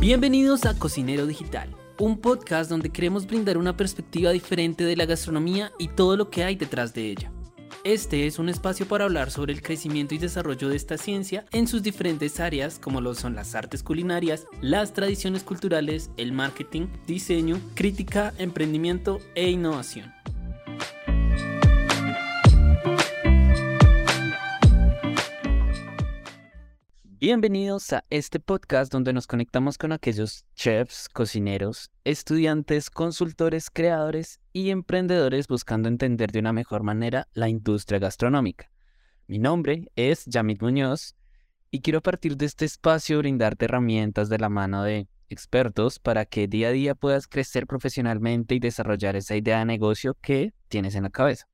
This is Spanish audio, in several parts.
Bienvenidos a Cocinero Digital, un podcast donde queremos brindar una perspectiva diferente de la gastronomía y todo lo que hay detrás de ella. Este es un espacio para hablar sobre el crecimiento y desarrollo de esta ciencia en sus diferentes áreas como lo son las artes culinarias, las tradiciones culturales, el marketing, diseño, crítica, emprendimiento e innovación. Bienvenidos a este podcast donde nos conectamos con aquellos chefs, cocineros, estudiantes, consultores, creadores y emprendedores buscando entender de una mejor manera la industria gastronómica. Mi nombre es Yamit Muñoz y quiero partir de este espacio brindarte herramientas de la mano de expertos para que día a día puedas crecer profesionalmente y desarrollar esa idea de negocio que tienes en la cabeza.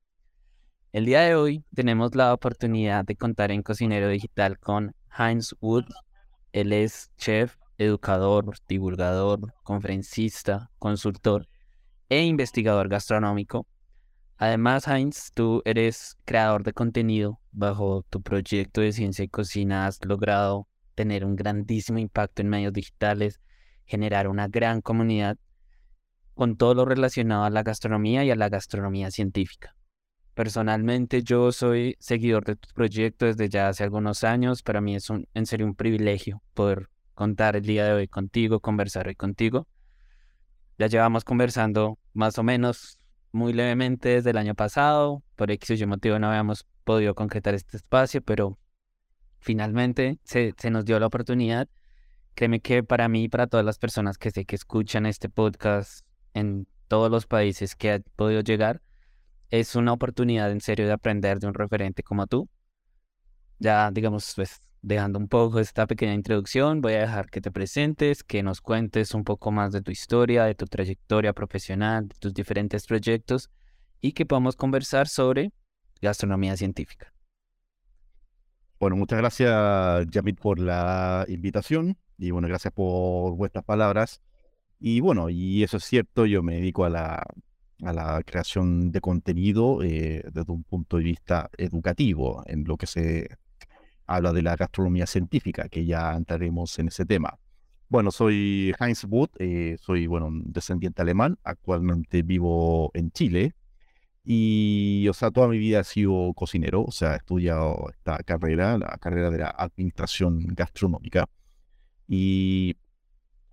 El día de hoy tenemos la oportunidad de contar en Cocinero Digital con Heinz Wood. Él es chef, educador, divulgador, conferencista, consultor e investigador gastronómico. Además, Heinz, tú eres creador de contenido. Bajo tu proyecto de ciencia y cocina has logrado tener un grandísimo impacto en medios digitales, generar una gran comunidad con todo lo relacionado a la gastronomía y a la gastronomía científica. Personalmente yo soy seguidor de tu proyecto desde ya hace algunos años. Para mí es un, en serio un privilegio poder contar el día de hoy contigo, conversar hoy contigo. Ya llevamos conversando más o menos muy levemente desde el año pasado. Por X o Y motivo no habíamos podido concretar este espacio, pero finalmente se, se nos dio la oportunidad. Créeme que para mí y para todas las personas que sé que escuchan este podcast en todos los países que ha podido llegar, es una oportunidad en serio de aprender de un referente como tú. Ya, digamos, pues dejando un poco esta pequeña introducción, voy a dejar que te presentes, que nos cuentes un poco más de tu historia, de tu trayectoria profesional, de tus diferentes proyectos y que podamos conversar sobre gastronomía científica. Bueno, muchas gracias, Yamit, por la invitación y bueno, gracias por vuestras palabras. Y bueno, y eso es cierto, yo me dedico a la a la creación de contenido eh, desde un punto de vista educativo, en lo que se habla de la gastronomía científica, que ya entraremos en ese tema. Bueno, soy Heinz Wood, eh, soy bueno, descendiente alemán, actualmente vivo en Chile y, o sea, toda mi vida he sido cocinero, o sea, he estudiado esta carrera, la carrera de la administración gastronómica y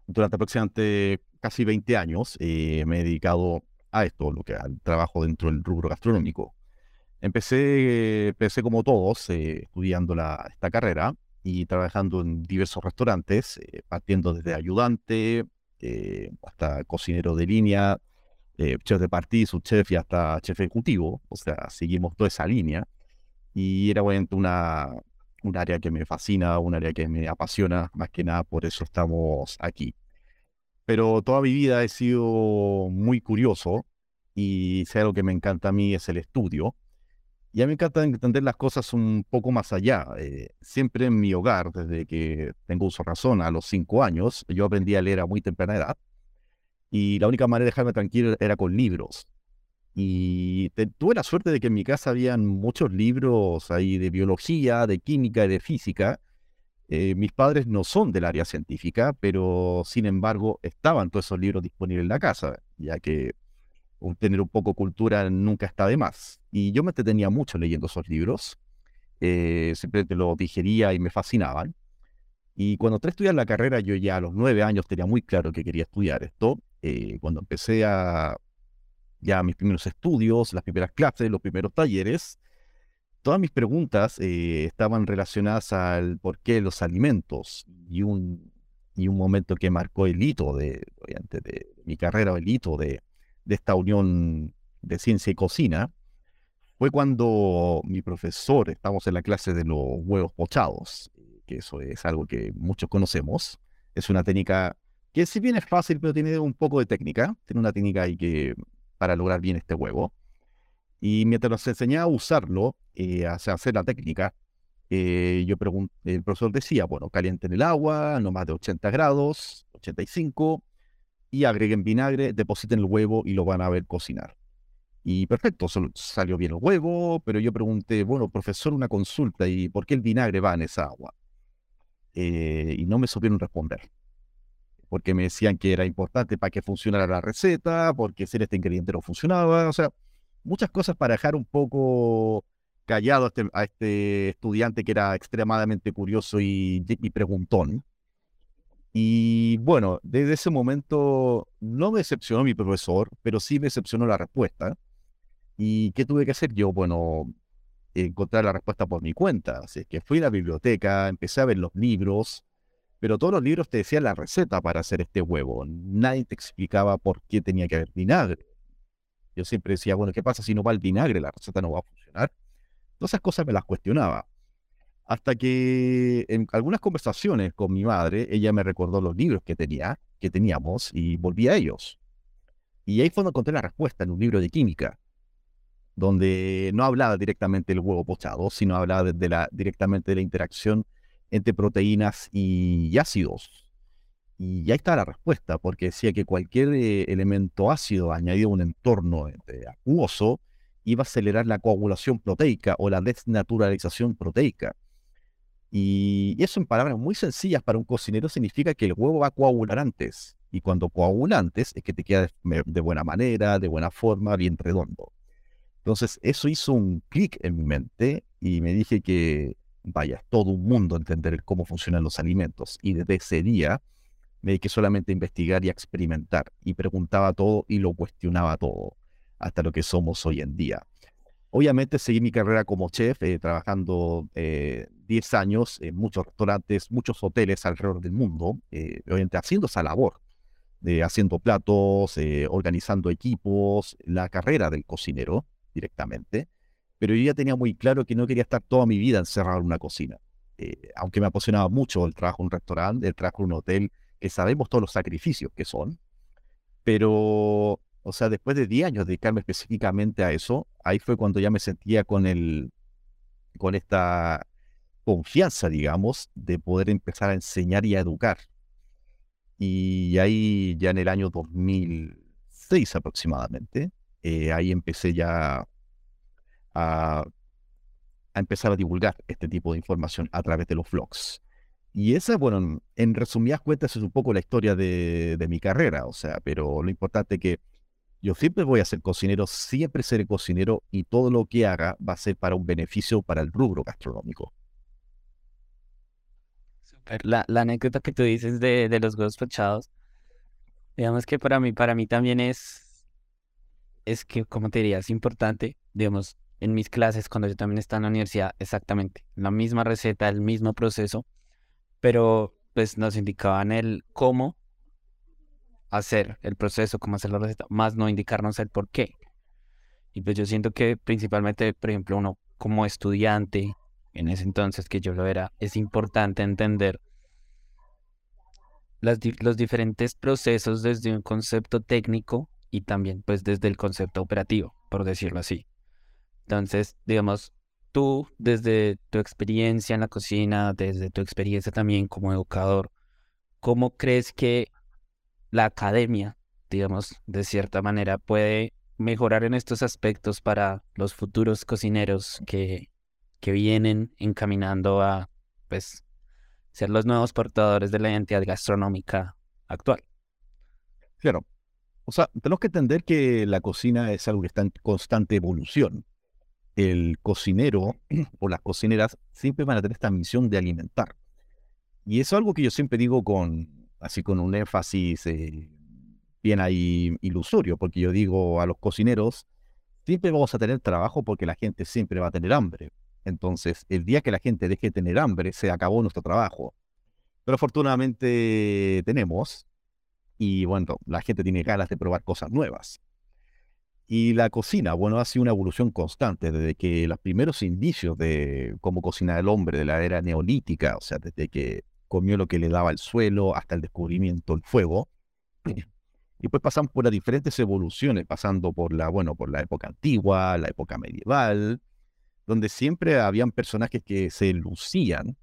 durante aproximadamente casi 20 años eh, me he dedicado a esto, lo que al trabajo dentro del rubro gastronómico. Empecé, empecé como todos, eh, estudiando la, esta carrera y trabajando en diversos restaurantes, eh, partiendo desde ayudante eh, hasta cocinero de línea, chef de partido, subchef y hasta chef ejecutivo. O sea, seguimos toda esa línea. Y era obviamente una, un área que me fascina, un área que me apasiona, más que nada por eso estamos aquí pero toda mi vida he sido muy curioso y si algo que me encanta a mí es el estudio. Y a mí me encanta entender las cosas un poco más allá. Eh, siempre en mi hogar, desde que tengo uso razón, a los cinco años, yo aprendí a leer a muy temprana edad. Y la única manera de dejarme tranquilo era con libros. Y tuve la suerte de que en mi casa habían muchos libros ahí de biología, de química y de física. Eh, mis padres no son del área científica, pero sin embargo estaban todos esos libros disponibles en la casa, ya que tener un poco cultura nunca está de más. Y yo me entretenía mucho leyendo esos libros, eh, simplemente los digería y me fascinaban. Y cuando entré a estudiar la carrera, yo ya a los nueve años tenía muy claro que quería estudiar esto. Eh, cuando empecé a ya mis primeros estudios, las primeras clases, los primeros talleres, todas mis preguntas eh, estaban relacionadas al por qué los alimentos y un, y un momento que marcó el hito de, mi carrera, el hito de, de esta unión de ciencia y cocina, fue cuando mi profesor, estamos en la clase de los huevos pochados, que eso es algo que muchos conocemos, es una técnica que si bien es fácil, pero tiene un poco de técnica, tiene una técnica ahí que para lograr bien este huevo. Y mientras nos enseñaba a usarlo, eh, la técnica, eh, yo el profesor decía, bueno, calienten el agua, no más de 80 grados, 85, y agreguen vinagre, depositen el huevo y lo van a ver cocinar. Y perfecto, salió bien el huevo, pero yo pregunté, bueno, profesor, una consulta, ¿y por qué el vinagre va en esa agua? Eh, y no me supieron responder. Porque me decían que era importante para que funcionara la receta, porque si este ingrediente no funcionaba, o sea, muchas cosas para dejar un poco callado a este, este estudiante que era extremadamente curioso y, y preguntón. Y bueno, desde ese momento no me decepcionó mi profesor, pero sí me decepcionó la respuesta. ¿Y qué tuve que hacer yo? Bueno, encontrar la respuesta por mi cuenta. Así que fui a la biblioteca, empecé a ver los libros, pero todos los libros te decían la receta para hacer este huevo. Nadie te explicaba por qué tenía que haber vinagre. Yo siempre decía, bueno, ¿qué pasa si no va el vinagre? La receta no va a funcionar. Todas esas cosas me las cuestionaba. Hasta que en algunas conversaciones con mi madre, ella me recordó los libros que tenía, que teníamos, y volví a ellos. Y ahí fue donde encontré la respuesta en un libro de química, donde no hablaba directamente del huevo pochado, sino hablaba de la, directamente de la interacción entre proteínas y ácidos. Y ahí está la respuesta, porque decía que cualquier eh, elemento ácido añadido a un entorno este, acuoso iba a acelerar la coagulación proteica o la desnaturalización proteica. Y eso en palabras muy sencillas para un cocinero significa que el huevo va a coagular antes. Y cuando coagula antes es que te queda de buena manera, de buena forma, bien redondo. Entonces eso hizo un clic en mi mente y me dije que, vaya, todo un mundo entender cómo funcionan los alimentos. Y desde ese día me dediqué solamente a investigar y a experimentar. Y preguntaba todo y lo cuestionaba todo, hasta lo que somos hoy en día. Obviamente seguí mi carrera como chef, eh, trabajando 10 eh, años en muchos restaurantes, muchos hoteles alrededor del mundo, eh, obviamente haciendo esa labor, haciendo platos, organizando equipos, la carrera del cocinero directamente, pero yo ya tenía muy claro que no quería estar toda mi vida encerrado en una cocina. aunque me apasionaba mucho el trabajo en un restaurante, el trabajo en un hotel, que sabemos todos los sacrificios que son, pero o sea, después de 10 años dedicarme específicamente a eso, ahí fue cuando ya me sentía con el, con esta confianza, digamos, de poder empezar a enseñar y a educar. Y ahí ya en el año 2006 aproximadamente, eh, ahí empecé ya a, empezar a divulgar este tipo de información a través de los vlogs. Y esa, bueno, en resumidas cuentas es un poco la historia de, de mi carrera, o sea, pero lo importante es que yo siempre voy a ser cocinero, siempre seré cocinero y todo lo que haga va a ser para un beneficio para el rubro gastronómico. La, anécdota que tú dices de, los huevos pochados, digamos que para mí, para mí también es, es que, como te diría, es importante, digamos, en mis clases, cuando yo también estaba en la universidad, exactamente, la misma receta, el mismo proceso, pero pues nos indicaban el cómo hacer el proceso, cómo hacer la receta, más no indicarnos el por qué. Y pues yo siento que principalmente, por ejemplo, uno como estudiante, en ese entonces que yo lo era, es importante entender los diferentes procesos desde un concepto técnico y también pues desde el concepto operativo, por decirlo así. Entonces, digamos, tú desde tu experiencia en la cocina, desde tu experiencia también como educador, ¿cómo crees que la academia, digamos, de cierta manera, puede mejorar en estos aspectos para los futuros cocineros que, que vienen encaminando a, pues, ser los nuevos portadores de la identidad gastronómica actual. Claro. O sea, tenemos que entender que la cocina es algo que está en constante evolución. El cocinero o las cocineras siempre van a tener esta misión de alimentar. Y eso es algo que yo siempre digo con, así con un énfasis eh, bien ahí ilusorio, porque yo digo a los cocineros, siempre vamos a tener trabajo porque la gente siempre va a tener hambre. Entonces, el día que la gente deje de tener hambre, se acabó nuestro trabajo. Pero afortunadamente tenemos, y bueno, la gente tiene ganas de probar cosas nuevas. Y la cocina, bueno, ha sido una evolución constante desde que los primeros indicios de cómo cocina el hombre de la era neolítica, o sea, desde que comió lo que le daba el suelo hasta el descubrimiento del fuego. Y pues pasamos por las diferentes evoluciones, pasando por la, bueno, por la época antigua, la época medieval, donde siempre habían personajes que se lucían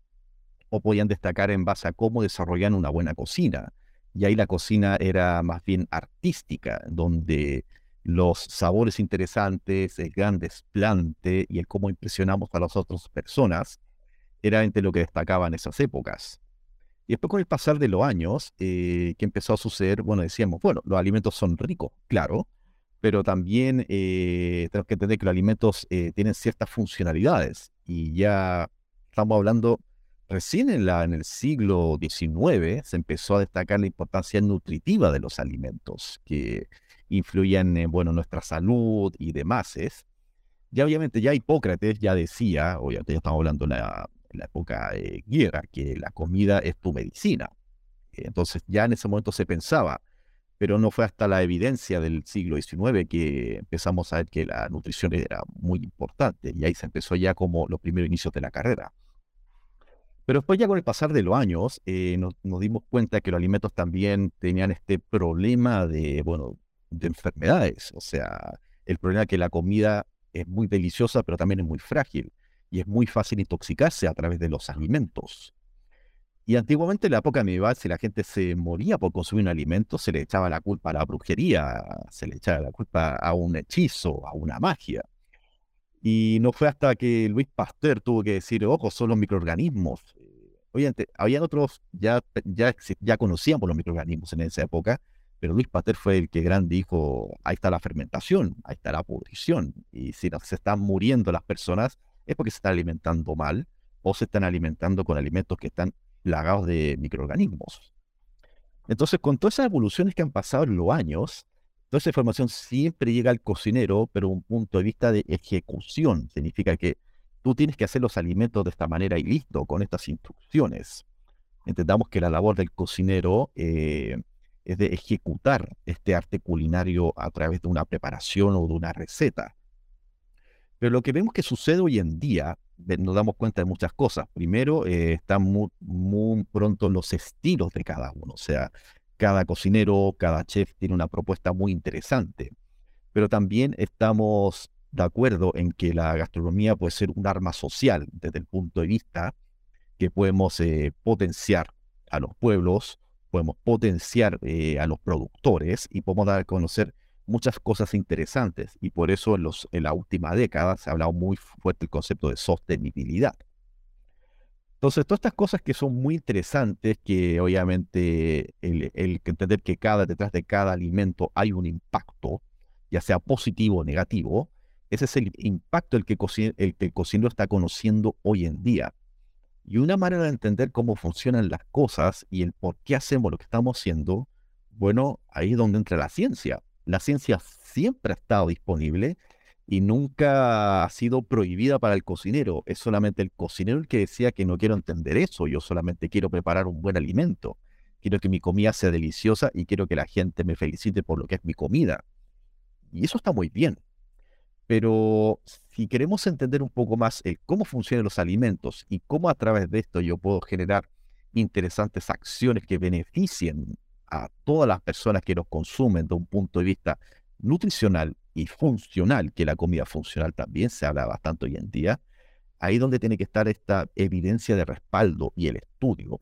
o podían destacar en base a cómo desarrollan una buena cocina. Y ahí la cocina era más bien artística, donde los sabores interesantes, el gran desplante y el cómo impresionamos a las otras personas, era entre lo que destacaba en esas épocas. Y después con el pasar de los años, eh, empezó a suceder, bueno, decíamos, bueno, los alimentos son ricos, claro, pero también eh, tenemos que entender que los alimentos eh, tienen ciertas funcionalidades y ya estamos hablando, recién en el siglo XIX se empezó a destacar la importancia nutritiva de los alimentos que influían en bueno, nuestra salud y demás. Ya obviamente ya Hipócrates ya decía, obviamente ya estamos hablando de la, la época de guerra, que la comida es tu medicina. Entonces ya en ese momento se pensaba, pero no fue hasta la evidencia del siglo XIX que empezamos a ver que la nutrición era muy importante y ahí se empezó ya como los primeros inicios de la carrera. Pero después ya con el pasar de los años eh, nos, dimos cuenta que los alimentos también tenían este problema de, bueno, de enfermedades. O sea, el problema es que la comida es muy deliciosa, pero también es muy frágil y es muy fácil intoxicarse a través de los alimentos. Y antiguamente en la época medieval, si la gente se moría por consumir un alimento, se le echaba la culpa a la brujería, se le echaba la culpa a un hechizo, a una magia. Y no fue hasta que Luis Pasteur tuvo que decir, ojo, son los microorganismos. Oye, habían otros, ya, ya, ya conocíamos los microorganismos en esa época, pero Luis Pasteur fue el que grande dijo, ahí está la fermentación, ahí está la pudrición. Y si no, se están muriendo las personas, es porque se están alimentando mal o se están alimentando con alimentos que están plagados de microorganismos. Entonces, con todas esas evoluciones que han pasado en los años, toda esa información siempre llega al cocinero, pero un punto de vista de ejecución. Significa que tú tienes que hacer los alimentos de esta manera y listo, con estas instrucciones. Entendamos que la labor del cocinero eh, es de ejecutar este arte culinario a través de una preparación o de una receta. Pero lo que vemos que sucede hoy en día, nos damos cuenta de muchas cosas. Primero, eh, están muy, pronto los estilos de cada uno. O sea, cada cocinero, cada chef tiene una propuesta muy interesante. Pero también estamos de acuerdo en que la gastronomía puede ser un arma social desde el punto de vista que podemos eh, potenciar a los pueblos, podemos potenciar eh, a los productores y podemos dar a conocer muchas cosas interesantes y por eso en, la última década se ha hablado muy fuerte el concepto de sostenibilidad. Entonces, todas estas cosas que son muy interesantes, que obviamente el, entender que detrás de cada alimento hay un impacto, ya sea positivo o negativo, ese es el impacto el que, el el cocinero está conociendo hoy en día. Y una manera de entender cómo funcionan las cosas y el por qué hacemos lo que estamos haciendo, bueno, ahí es donde entra la ciencia la ciencia siempre ha estado disponible y nunca ha sido prohibida para el cocinero. Es solamente el cocinero el que decía que no quiero entender eso, yo solamente quiero preparar un buen alimento. Quiero que mi comida sea deliciosa y quiero que la gente me felicite por lo que es mi comida. Y eso está muy bien. Pero si queremos entender un poco más el cómo funcionan los alimentos y cómo a través de esto yo puedo generar interesantes acciones que beneficien a todas las personas que nos consumen de un punto de vista nutricional y funcional, que la comida funcional también se habla bastante hoy en día, ahí donde tiene que estar esta evidencia de respaldo y el estudio.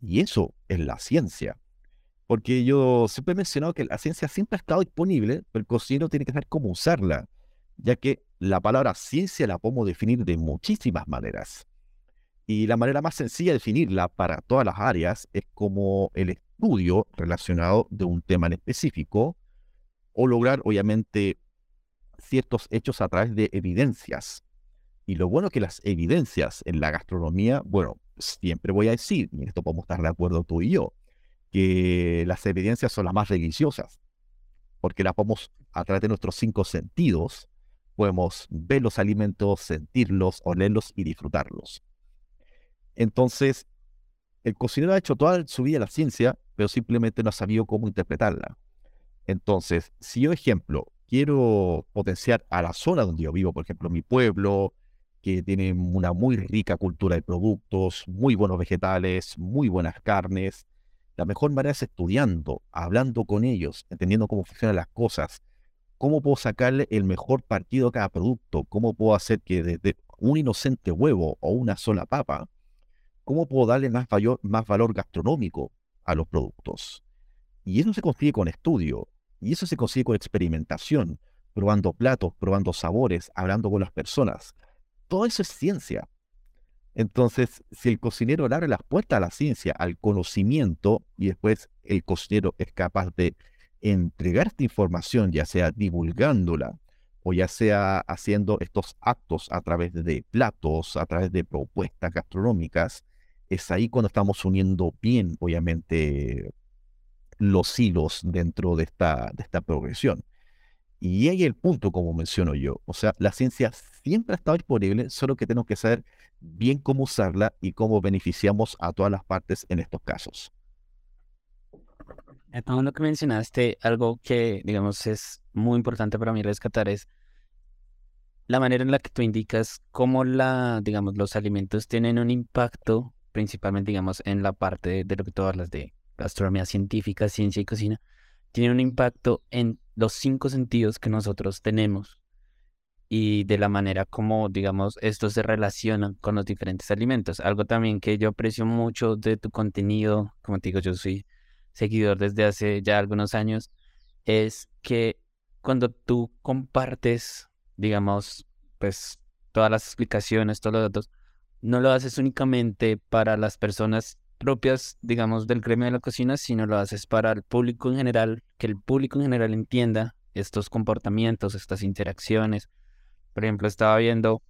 Y eso es la ciencia. Porque yo siempre he mencionado que la ciencia siempre ha estado disponible, pero el cocinero tiene que saber cómo usarla, ya que la palabra ciencia la podemos definir de muchísimas maneras. Y la manera más sencilla de definirla para todas las áreas es como el estudio relacionado de un tema en específico o lograr, obviamente, ciertos hechos a través de evidencias. Y lo bueno que las evidencias en la gastronomía, bueno, siempre voy a decir, y en esto podemos estar de acuerdo tú y yo, que las evidencias son las más religiosas, porque las podemos, a través de nuestros cinco sentidos, podemos ver los alimentos, sentirlos, olerlos y disfrutarlos. Entonces, el cocinero ha hecho toda su vida la ciencia, pero simplemente no ha sabido cómo interpretarla. Entonces, si yo, ejemplo, quiero potenciar a la zona donde yo vivo, por ejemplo, mi pueblo, que tiene una muy rica cultura de productos, muy buenos vegetales, muy buenas carnes, la mejor manera es estudiando, hablando con ellos, entendiendo cómo funcionan las cosas, cómo puedo sacarle el mejor partido a cada producto, cómo puedo hacer que desde un inocente huevo o una sola papa, cómo puedo darle más, valor gastronómico a los productos. Y eso se consigue con estudio. Y eso se consigue con experimentación, probando platos, probando sabores, hablando con las personas. Todo eso es ciencia. Entonces, si el cocinero le abre las puertas a la ciencia, al conocimiento, y después el cocinero es capaz de entregar esta información, ya sea divulgándola o ya sea haciendo estos actos a través de platos, a través de propuestas gastronómicas, es ahí cuando estamos uniendo bien, obviamente, los hilos dentro de esta, de esta progresión. Y ahí el punto, como menciono yo. O sea, la ciencia siempre ha estado disponible, solo que tenemos que saber bien cómo usarla y cómo beneficiamos a todas las partes en estos casos. Todo lo que mencionaste, algo que, digamos, es muy importante para mí rescatar es la manera en la que tú indicas cómo la, digamos, los alimentos tienen un impacto, principalmente, digamos, en la parte de, lo que tú hablas de gastronomía científica, ciencia y cocina, tienen un impacto en los cinco sentidos que nosotros tenemos y de la manera como, digamos, estos se relacionan con los diferentes alimentos. Algo también que yo aprecio mucho de tu contenido, como te digo, yo soy seguidor desde hace ya algunos años, es que cuando tú compartes, digamos, pues todas las explicaciones, todos los datos, no lo haces únicamente para las personas propias, digamos, del gremio de la cocina, sino lo haces para el público en general, que el público en general entienda estos comportamientos, estas interacciones. Por ejemplo, estaba viendo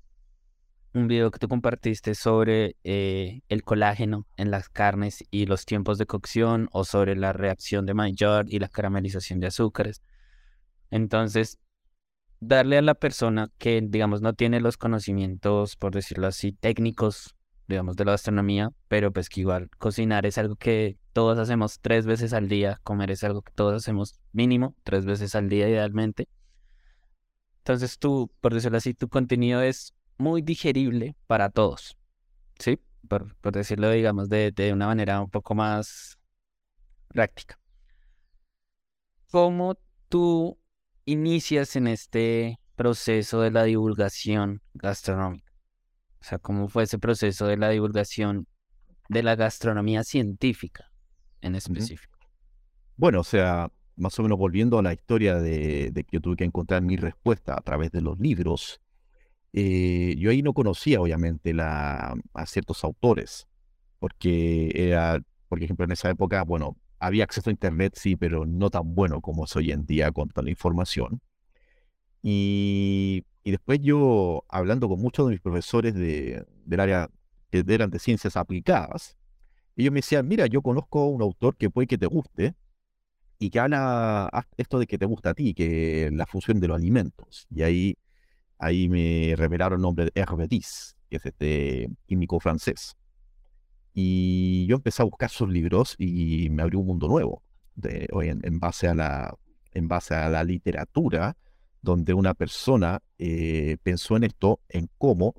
un video que tú compartiste sobre eh, el colágeno en las carnes y los tiempos de cocción o sobre la reacción de Maillard y la caramelización de azúcares. Entonces, darle a la persona que, digamos, no tiene los conocimientos, por decirlo así, técnicos, digamos, de la gastronomía, pero pues que igual cocinar es algo que todos hacemos tres veces al día, comer es algo que todos hacemos mínimo tres veces al día idealmente. Entonces tú, por decirlo así, tu contenido es muy digerible para todos, ¿sí? Por, decirlo, digamos, de, de una manera un poco más práctica. ¿Cómo tú inicias en este proceso de la divulgación gastronómica? O sea, ¿cómo fue ese proceso de la divulgación de la gastronomía científica en específico? Bueno, o sea, más o menos volviendo a la historia de, de, que yo tuve que encontrar mi respuesta a través de los libros, eh, yo ahí no conocía, obviamente, la, a ciertos autores, porque era, por ejemplo, en esa época, bueno, había acceso a Internet, sí, pero no tan bueno como es hoy en día con toda la información. Y, y después yo, hablando con muchos de mis profesores de, del área que eran de ciencias aplicadas, ellos me decían, mira, yo conozco un autor que puede que te guste y que habla esto de que te gusta a ti, que la función de los alimentos. Y ahí ahí me revelaron el nombre de Hervé que es este químico francés. Y yo empecé a buscar sus libros y me abrió un mundo nuevo, de, en, base a la, en base a la literatura, donde una persona eh, pensó en esto, en cómo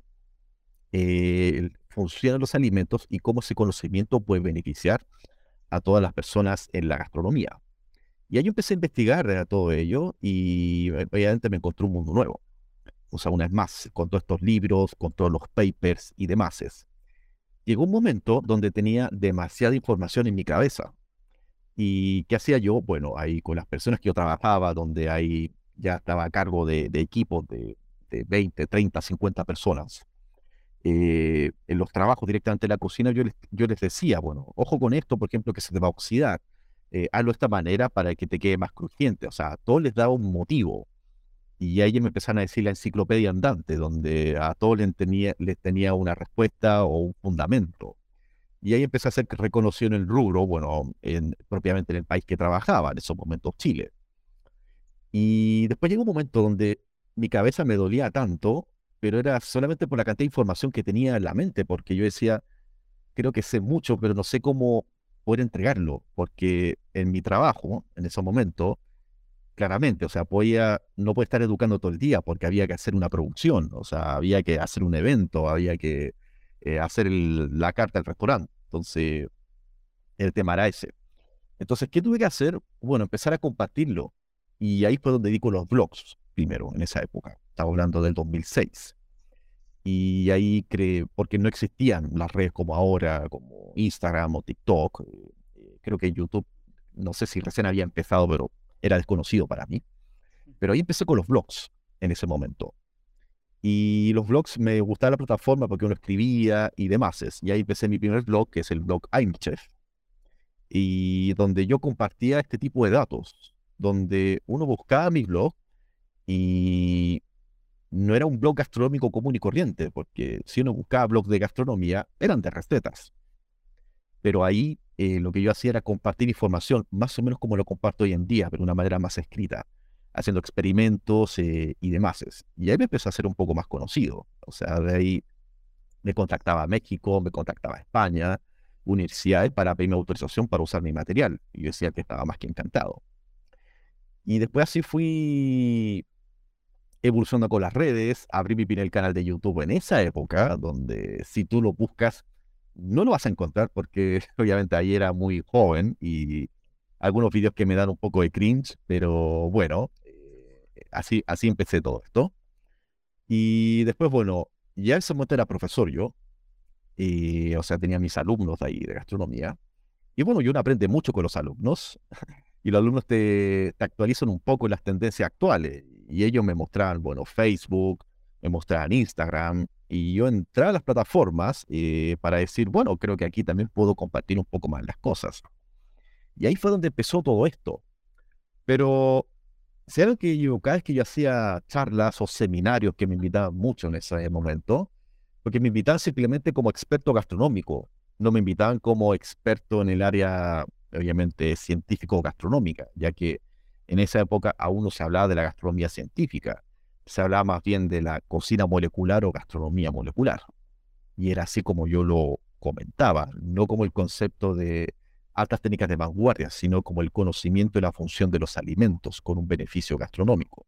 eh, funcionan los alimentos y cómo ese conocimiento puede beneficiar a todas las personas en la gastronomía. Y ahí empecé a investigar todo ello y eh, obviamente me encontré un mundo nuevo o sea, una vez más, con todos estos libros, con todos los papers y demás. Llegó un momento donde tenía demasiada información en mi cabeza. ¿Y qué hacía yo? Bueno, ahí con las personas que yo trabajaba, donde ahí ya estaba a cargo de, equipos de, 20, 30, 50 personas. Eh, en los trabajos directamente en la cocina, yo les, yo les decía, bueno, ojo con esto, por ejemplo, que se te va a oxidar. Eh, hazlo de esta manera para que te quede más crujiente. O sea, todo les daba un motivo. Y ahí me empezaron a decir la enciclopedia andante, donde a todos les tenía, les tenía una respuesta o un fundamento. Y ahí empecé a ser reconocido en el rubro, bueno, en, propiamente en el país que trabajaba, en esos momentos Chile. Y después llegó un momento donde mi cabeza me dolía tanto, pero era solamente por la cantidad de información que tenía en la mente, porque yo decía, creo que sé mucho, pero no sé cómo poder entregarlo, porque en mi trabajo, en ese momento, claramente, o sea, no puede estar educando todo el día porque había que hacer una producción, o sea, había que hacer un evento, había que eh, hacer la carta al restaurante. Entonces, el tema era ese. Entonces, ¿qué tuve que hacer? Bueno, empezar a compartirlo. Y ahí fue donde dedico los blogs primero, en esa época. Estaba hablando del 2006. Y ahí creé, porque no existían las redes como ahora, como Instagram o TikTok. Eh, creo que YouTube, no sé si recién había empezado, pero era desconocido para mí. Pero ahí empecé con los blogs en ese momento. Y los blogs me gustaba la plataforma porque uno escribía y demás. Y ahí empecé mi primer blog, que es el blog I'm Chef, y donde yo compartía este tipo de datos, donde uno buscaba mi blog y no era un blog gastronómico común y corriente, porque si uno buscaba blogs de gastronomía, eran de recetas. Pero ahí eh, lo que yo hacía era compartir información, más o menos como lo comparto hoy en día, pero de una manera más escrita, haciendo experimentos eh, y demás. Y ahí me empezó a ser un poco más conocido. O sea, de ahí me contactaba a México, me contactaba a España, universidades para pedirme autorización para usar mi material. Y yo decía que estaba más que encantado. Y después así fui evolucionando con las redes, abrí mi primer canal de YouTube en esa época, donde si tú lo buscas, no lo vas a encontrar porque obviamente ahí era muy joven y algunos vídeos que me dan un poco de cringe, pero bueno, eh, así, así empecé todo esto. Y después, bueno, ya en ese momento era profesor yo, y, o sea, tenía mis alumnos ahí de gastronomía. Y bueno, yo aprende mucho con los alumnos y los alumnos te, te actualizan un poco las tendencias actuales y ellos me mostraban, bueno, Facebook, me mostraban Instagram, y yo entré a las plataformas eh, para decir, bueno, creo que aquí también puedo compartir un poco más las cosas. Y ahí fue donde empezó todo esto. Pero, si que yo, cada vez que yo hacía charlas o seminarios que me invitaban mucho en ese momento, porque me invitaban simplemente como experto gastronómico, no me invitaban como experto en el área, obviamente, científico-gastronómica, ya que en esa época aún no se hablaba de la gastronomía científica, se hablaba más bien de la cocina molecular o gastronomía molecular. Y era así como yo lo comentaba, no como el concepto de altas técnicas de vanguardia, sino como el conocimiento de la función de los alimentos con un beneficio gastronómico.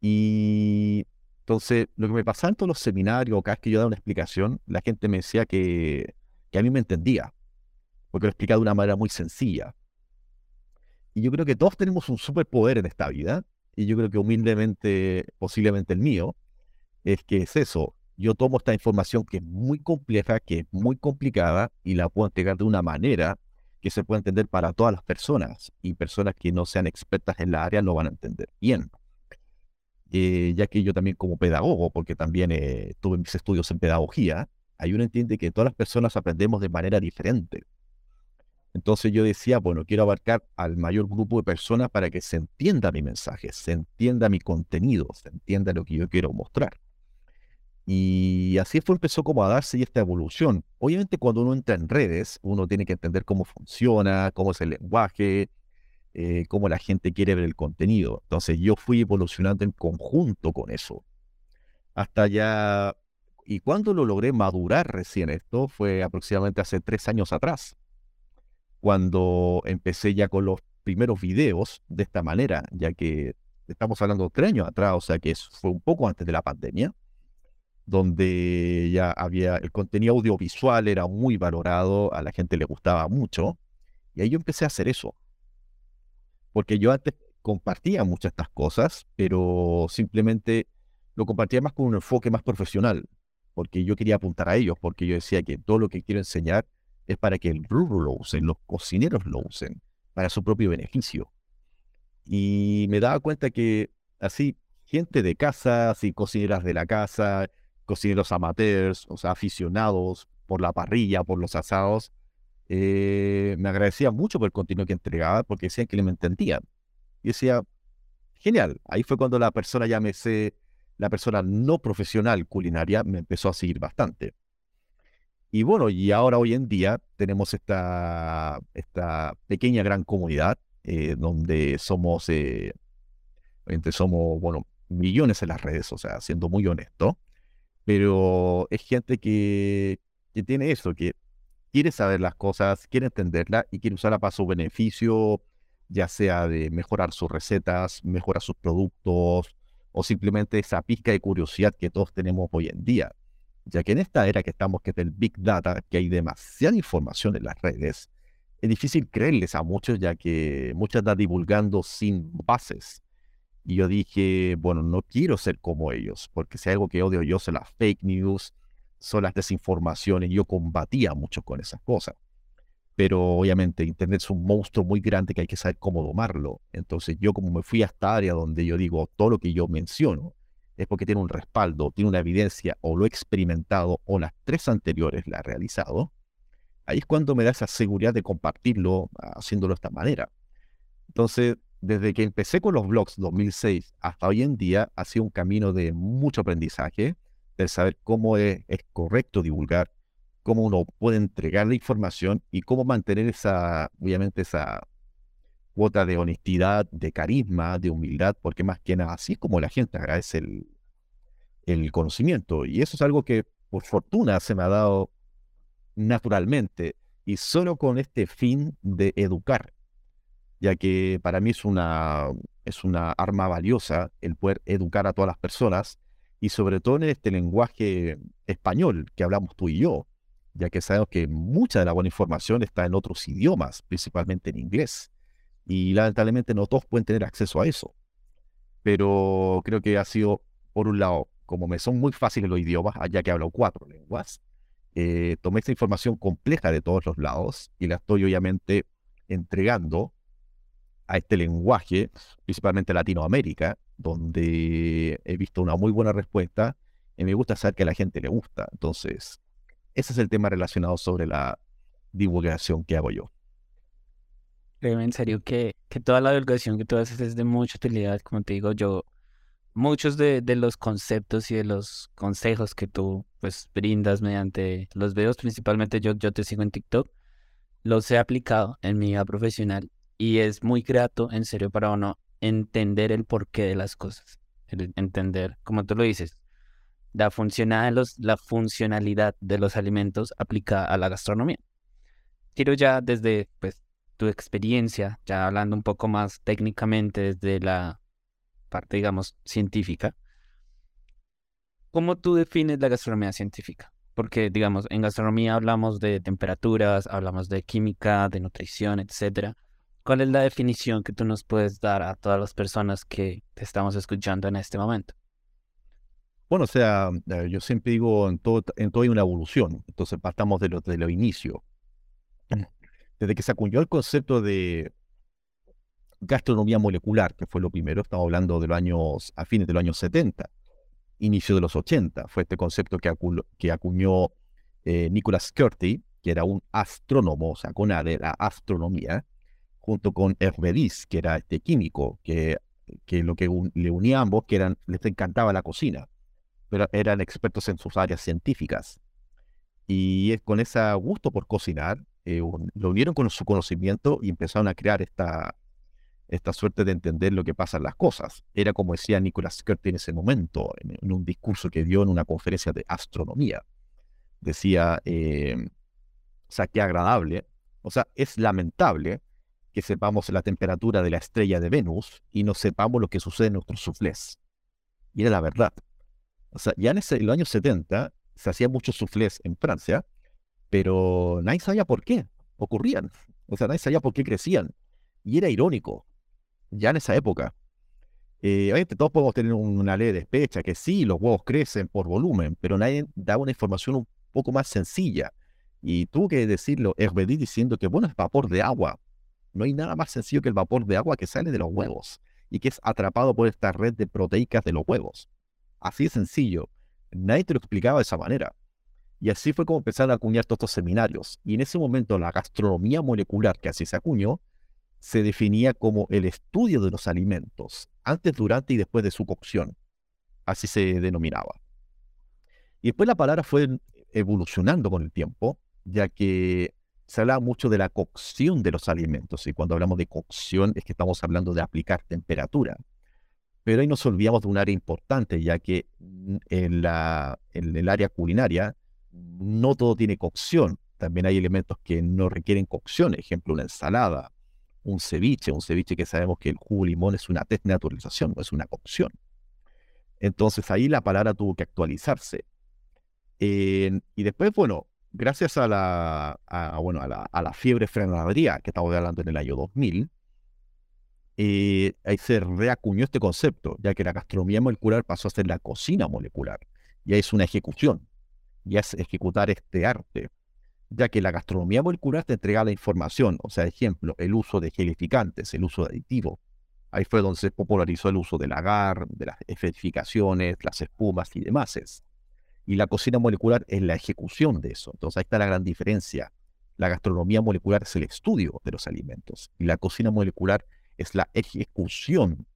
Y entonces, lo que me pasaba en todos los seminarios, cada vez que yo daba una explicación, la gente me decía que, que a mí me entendía, porque lo explicaba de una manera muy sencilla. Y yo creo que todos tenemos un superpoder en esta vida, y yo creo que humildemente, posiblemente el mío, es que es eso. Yo tomo esta información que es muy compleja, que es muy complicada, y la puedo entregar de una manera que se pueda entender para todas las personas, y personas que no sean expertas en la área lo van a entender bien. Eh, ya que yo también como pedagogo, porque también eh, tuve mis estudios en pedagogía, hay uno entiende que todas las personas aprendemos de manera diferente. Entonces yo decía, bueno, quiero abarcar al mayor grupo de personas para que se entienda mi mensaje, se entienda mi contenido, se entienda lo que yo quiero mostrar. Y así fue, empezó como a darse esta evolución. Obviamente cuando uno entra en redes, uno tiene que entender cómo funciona, cómo es el lenguaje, eh, cómo la gente quiere ver el contenido. Entonces yo fui evolucionando en conjunto con eso. Hasta ya... Y cuando lo logré madurar recién esto fue aproximadamente hace tres años atrás cuando empecé ya con los primeros videos de esta manera, ya que estamos hablando tres años atrás, o sea que fue un poco antes de la pandemia, donde ya había el contenido audiovisual era muy valorado, a la gente le gustaba mucho, y ahí yo empecé a hacer eso. Porque yo antes compartía muchas estas cosas, pero simplemente lo compartía más con un enfoque más profesional, porque yo quería apuntar a ellos, porque yo decía que todo lo que quiero enseñar es para que el rubro lo usen, los cocineros lo usen, para su propio beneficio. Y me daba cuenta que así, gente de casa, así cocineras de la casa, cocineros amateurs, o sea, aficionados por la parrilla, por los asados, eh, me agradecía mucho por el contenido que entregaba, porque decían que me entendían. Y decía, genial, ahí fue cuando la persona, llámese, la persona no profesional culinaria, me empezó a seguir bastante. Y bueno, y ahora hoy en día tenemos esta, esta pequeña gran comunidad eh, donde somos, eh, somos, bueno, millones en las redes, o sea, siendo muy honesto, pero es gente que, que tiene eso, que quiere saber las cosas, quiere entenderlas y quiere usarla para su beneficio, ya sea de mejorar sus recetas, mejorar sus productos o simplemente esa pizca de curiosidad que todos tenemos hoy en día ya que en esta era que estamos, que es del Big Data, que hay demasiada información en las redes, es difícil creerles a muchos, ya que muchos están divulgando sin bases. Y yo dije, bueno, no quiero ser como ellos, porque si hay algo que odio yo son las fake news, son las desinformaciones, yo combatía mucho con esas cosas. pero obviamente Internet es un monstruo muy grande que hay que saber cómo domarlo. Entonces yo como me fui a esta área donde yo digo todo lo que yo menciono, es porque tiene un respaldo, tiene una evidencia, o lo experimentado, o las tres anteriores la he realizado, ahí es cuando me da esa seguridad de compartirlo haciéndolo de esta manera. Entonces, desde que empecé con los blogs 2006 hasta hoy en día, ha sido un camino de mucho aprendizaje, de saber cómo es, correcto divulgar, cómo uno puede entregar la información y cómo mantener esa, obviamente, esa cuota de honestidad, de carisma, de humildad, porque más que nada así es como la gente agradece el, el conocimiento. Y eso es algo que por fortuna se me ha dado naturalmente y solo con este fin de educar, ya que para mí es una, es una arma valiosa el poder educar a todas las personas y sobre todo en este lenguaje español que hablamos tú y yo, ya que sabemos que mucha de la buena información está en otros idiomas, principalmente en inglés, y lamentablemente no todos pueden tener acceso a eso. Pero creo que ha sido, por un lado, como me son muy fáciles los idiomas, ya que hablo cuatro lenguas, eh, tomé esta información compleja de todos los lados y la estoy obviamente entregando a este lenguaje, principalmente Latinoamérica, donde he visto una muy buena respuesta y me gusta saber que a la gente le gusta. Entonces, ese es el tema relacionado sobre la divulgación que hago yo. Creo en serio que, que toda la divulgación que tú haces es de mucha utilidad. Como te digo, yo muchos de, de, los conceptos y de los consejos que tú pues brindas mediante los videos, principalmente yo, yo te sigo en TikTok, los he aplicado en mi vida profesional y es muy grato, en serio, para uno entender el porqué de las cosas, entender, como tú lo dices, la, de los, la funcionalidad de los alimentos aplicada a la gastronomía. Quiero ya desde pues, tu experiencia, ya hablando un poco más técnicamente desde la parte, digamos, científica, ¿cómo tú defines la gastronomía científica? Porque, digamos, en gastronomía hablamos de temperaturas, hablamos de química, de nutrición, etcétera. ¿Cuál es la definición que tú nos puedes dar a todas las personas que te estamos escuchando en este momento? Bueno, o sea, eh, yo siempre digo, en todo, en todo hay una evolución. Entonces, partamos de lo, de lo inicio. Desde que se acuñó el concepto de gastronomía molecular, que fue lo primero, estamos hablando de los años, a fines de los años 70, inicio de los 80, fue este concepto que, acuñó eh, Nicholas Curti, que era un astrónomo, o sea, con de la astronomía, junto con Hervedis, que era este químico, que, que lo que le unía a ambos, que eran, les encantaba la cocina, pero eran expertos en sus áreas científicas. Y con ese gusto por cocinar, eh, lo unieron con su conocimiento y empezaron a crear esta, esta suerte de entender lo que pasan las cosas. Era como decía Nicholas Curtin en ese momento, en, un discurso que dio en una conferencia de astronomía. Decía, eh, o sea, qué agradable, o sea, es lamentable que sepamos la temperatura de la estrella de Venus y no sepamos lo que sucede en nuestros suflés. Y era la verdad. O sea, ya en, ese, los años 70 se hacían muchos suflés en Francia, pero nadie sabía por qué ocurrían. O sea, nadie sabía por qué crecían. Y era irónico, ya en esa época. Eh, obviamente todos podemos tener una ley de despecha, que sí, los huevos crecen por volumen, pero nadie da una información un poco más sencilla. Y tuvo que decirlo Herbedi diciendo que, bueno, es vapor de agua. No hay nada más sencillo que el vapor de agua que sale de los huevos y que es atrapado por esta red de proteicas de los huevos. Así de sencillo. Nadie te lo explicaba de esa manera. Y así fue como empezaron a acuñar todos estos seminarios. Y en ese momento la gastronomía molecular, que así se acuñó, se definía como el estudio de los alimentos, antes, durante y después de su cocción. Así se denominaba. Y después la palabra fue evolucionando con el tiempo, ya que se hablaba mucho de la cocción de los alimentos, y cuando hablamos de cocción es que estamos hablando de aplicar temperatura. Pero ahí nos olvidamos de un área importante, ya que en, en el área culinaria no todo tiene cocción. También hay elementos que no requieren cocción, ejemplo, una ensalada, un ceviche, un ceviche que sabemos que el jugo limón es una desnaturalización, no es una cocción. Entonces ahí la palabra tuvo que actualizarse. y después, bueno, gracias a la, bueno, a la, a la fiebre frenadería que estamos hablando en el año 2000, eh, ahí se reacuñó este concepto, ya que la gastronomía molecular pasó a ser la cocina molecular. Ya es una ejecución, ya es ejecutar este arte. ya que la gastronomía molecular te entrega la información, o sea, ejemplo, el uso de gelificantes, el uso de aditivos. Ahí fue donde se popularizó el uso del agar, de las esferificaciones, las espumas y demás. Y la cocina molecular es la ejecución de eso. Entonces ahí está la gran diferencia. La gastronomía molecular es el estudio de los alimentos y la cocina molecular es la ejecución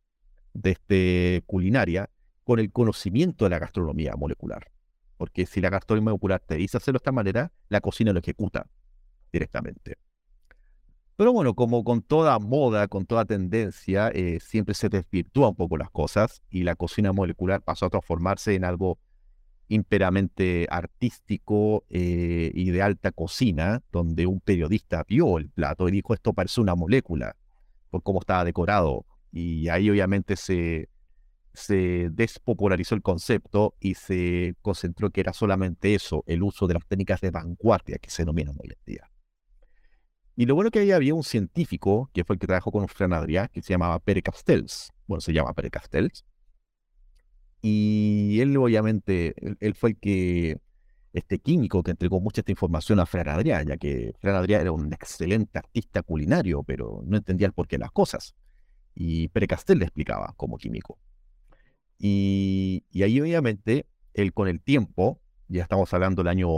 de este culinaria con el conocimiento de la gastronomía molecular. Porque si la gastronomía molecular te dice hacerlo de esta manera, la cocina lo ejecuta directamente. Pero bueno, como con toda moda, con toda tendencia, eh, siempre se desvirtúa un poco las cosas y la cocina molecular pasó a transformarse en algo imperamente artístico eh, y de alta cocina, donde un periodista vio el plato y dijo esto parece una molécula por cómo estaba decorado. Y ahí obviamente se, se despopularizó el concepto y se concentró que era solamente eso, el uso de las técnicas de vanguardia que se denominan hoy en día. Y lo bueno que ahí había un científico, que fue el que trabajó con Fran Adrià, que se llamaba Pere Castells. Bueno, se llama Pere Castells. Y él obviamente, él, fue el que, este químico que entregó mucha esta información a Fran Adrià, ya que Fran Adrià era un excelente artista culinario, pero no entendía el porqué de las cosas. Y Pere Castells le explicaba como químico. Y, ahí obviamente, él con el tiempo, ya estamos hablando del año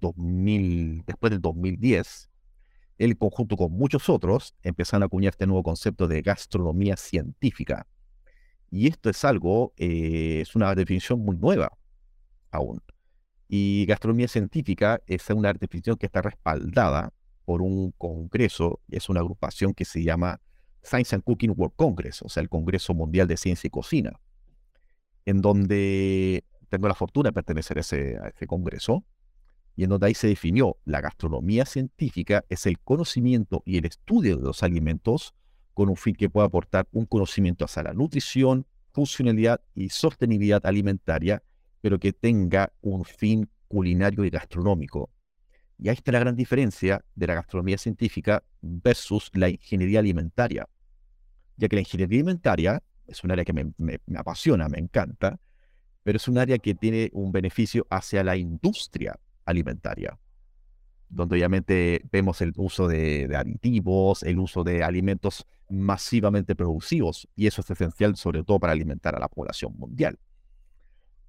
2000, después del 2010, él conjunto con muchos otros empezaron a acuñar este nuevo concepto de gastronomía científica. Y esto es algo, eh, es una definición muy nueva aún. Y gastronomía científica es una definición que está respaldada por un congreso, es una agrupación que se llama Science and Cooking World Congress, o sea, el Congreso Mundial de Ciencia y Cocina en donde tengo la fortuna de pertenecer a ese, congreso, y en donde ahí se definió la gastronomía científica es el conocimiento y el estudio de los alimentos con un fin que pueda aportar un conocimiento hacia la nutrición, funcionalidad y sostenibilidad alimentaria, pero que tenga un fin culinario y gastronómico. Y ahí está la gran diferencia de la gastronomía científica versus la ingeniería alimentaria, ya que la ingeniería alimentaria es un área que me, apasiona, me encanta, pero es un área que tiene un beneficio hacia la industria alimentaria, donde obviamente vemos el uso de, aditivos, el uso de alimentos masivamente productivos, y eso es esencial sobre todo para alimentar a la población mundial.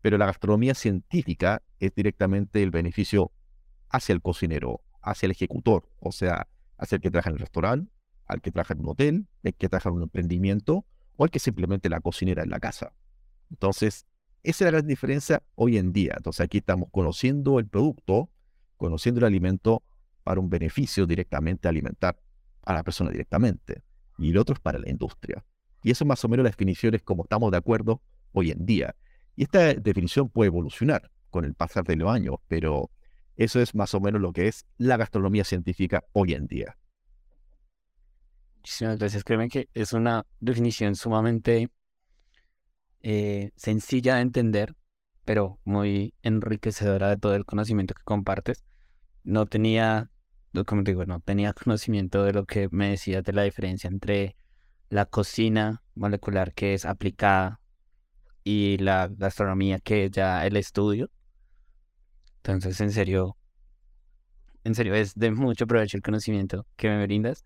Pero la gastronomía científica es directamente el beneficio hacia el cocinero, hacia el ejecutor, o sea, hacia el que trabaja en el restaurante, al que trabaja en un hotel, el que trabaja en un emprendimiento, o que simplemente la cocinera en la casa. Entonces, esa es la gran diferencia hoy en día. Entonces, aquí estamos conociendo el producto, conociendo el alimento para un beneficio directamente alimentar a la persona directamente. Y el otro es para la industria. Y eso es más o menos la definición es como estamos de acuerdo hoy en día. Y esta definición puede evolucionar con el pasar de los años, pero eso es más o menos lo que es la gastronomía científica hoy en día. Gracias. Créeme que es una definición sumamente eh, sencilla de entender, pero muy enriquecedora de todo el conocimiento que compartes. No tenía, como digo, no tenía conocimiento de lo que me decías de la diferencia entre la cocina molecular que es aplicada y la gastronomía que es ya el estudio. Entonces, en serio, en serio, es de mucho provecho el conocimiento que me brindas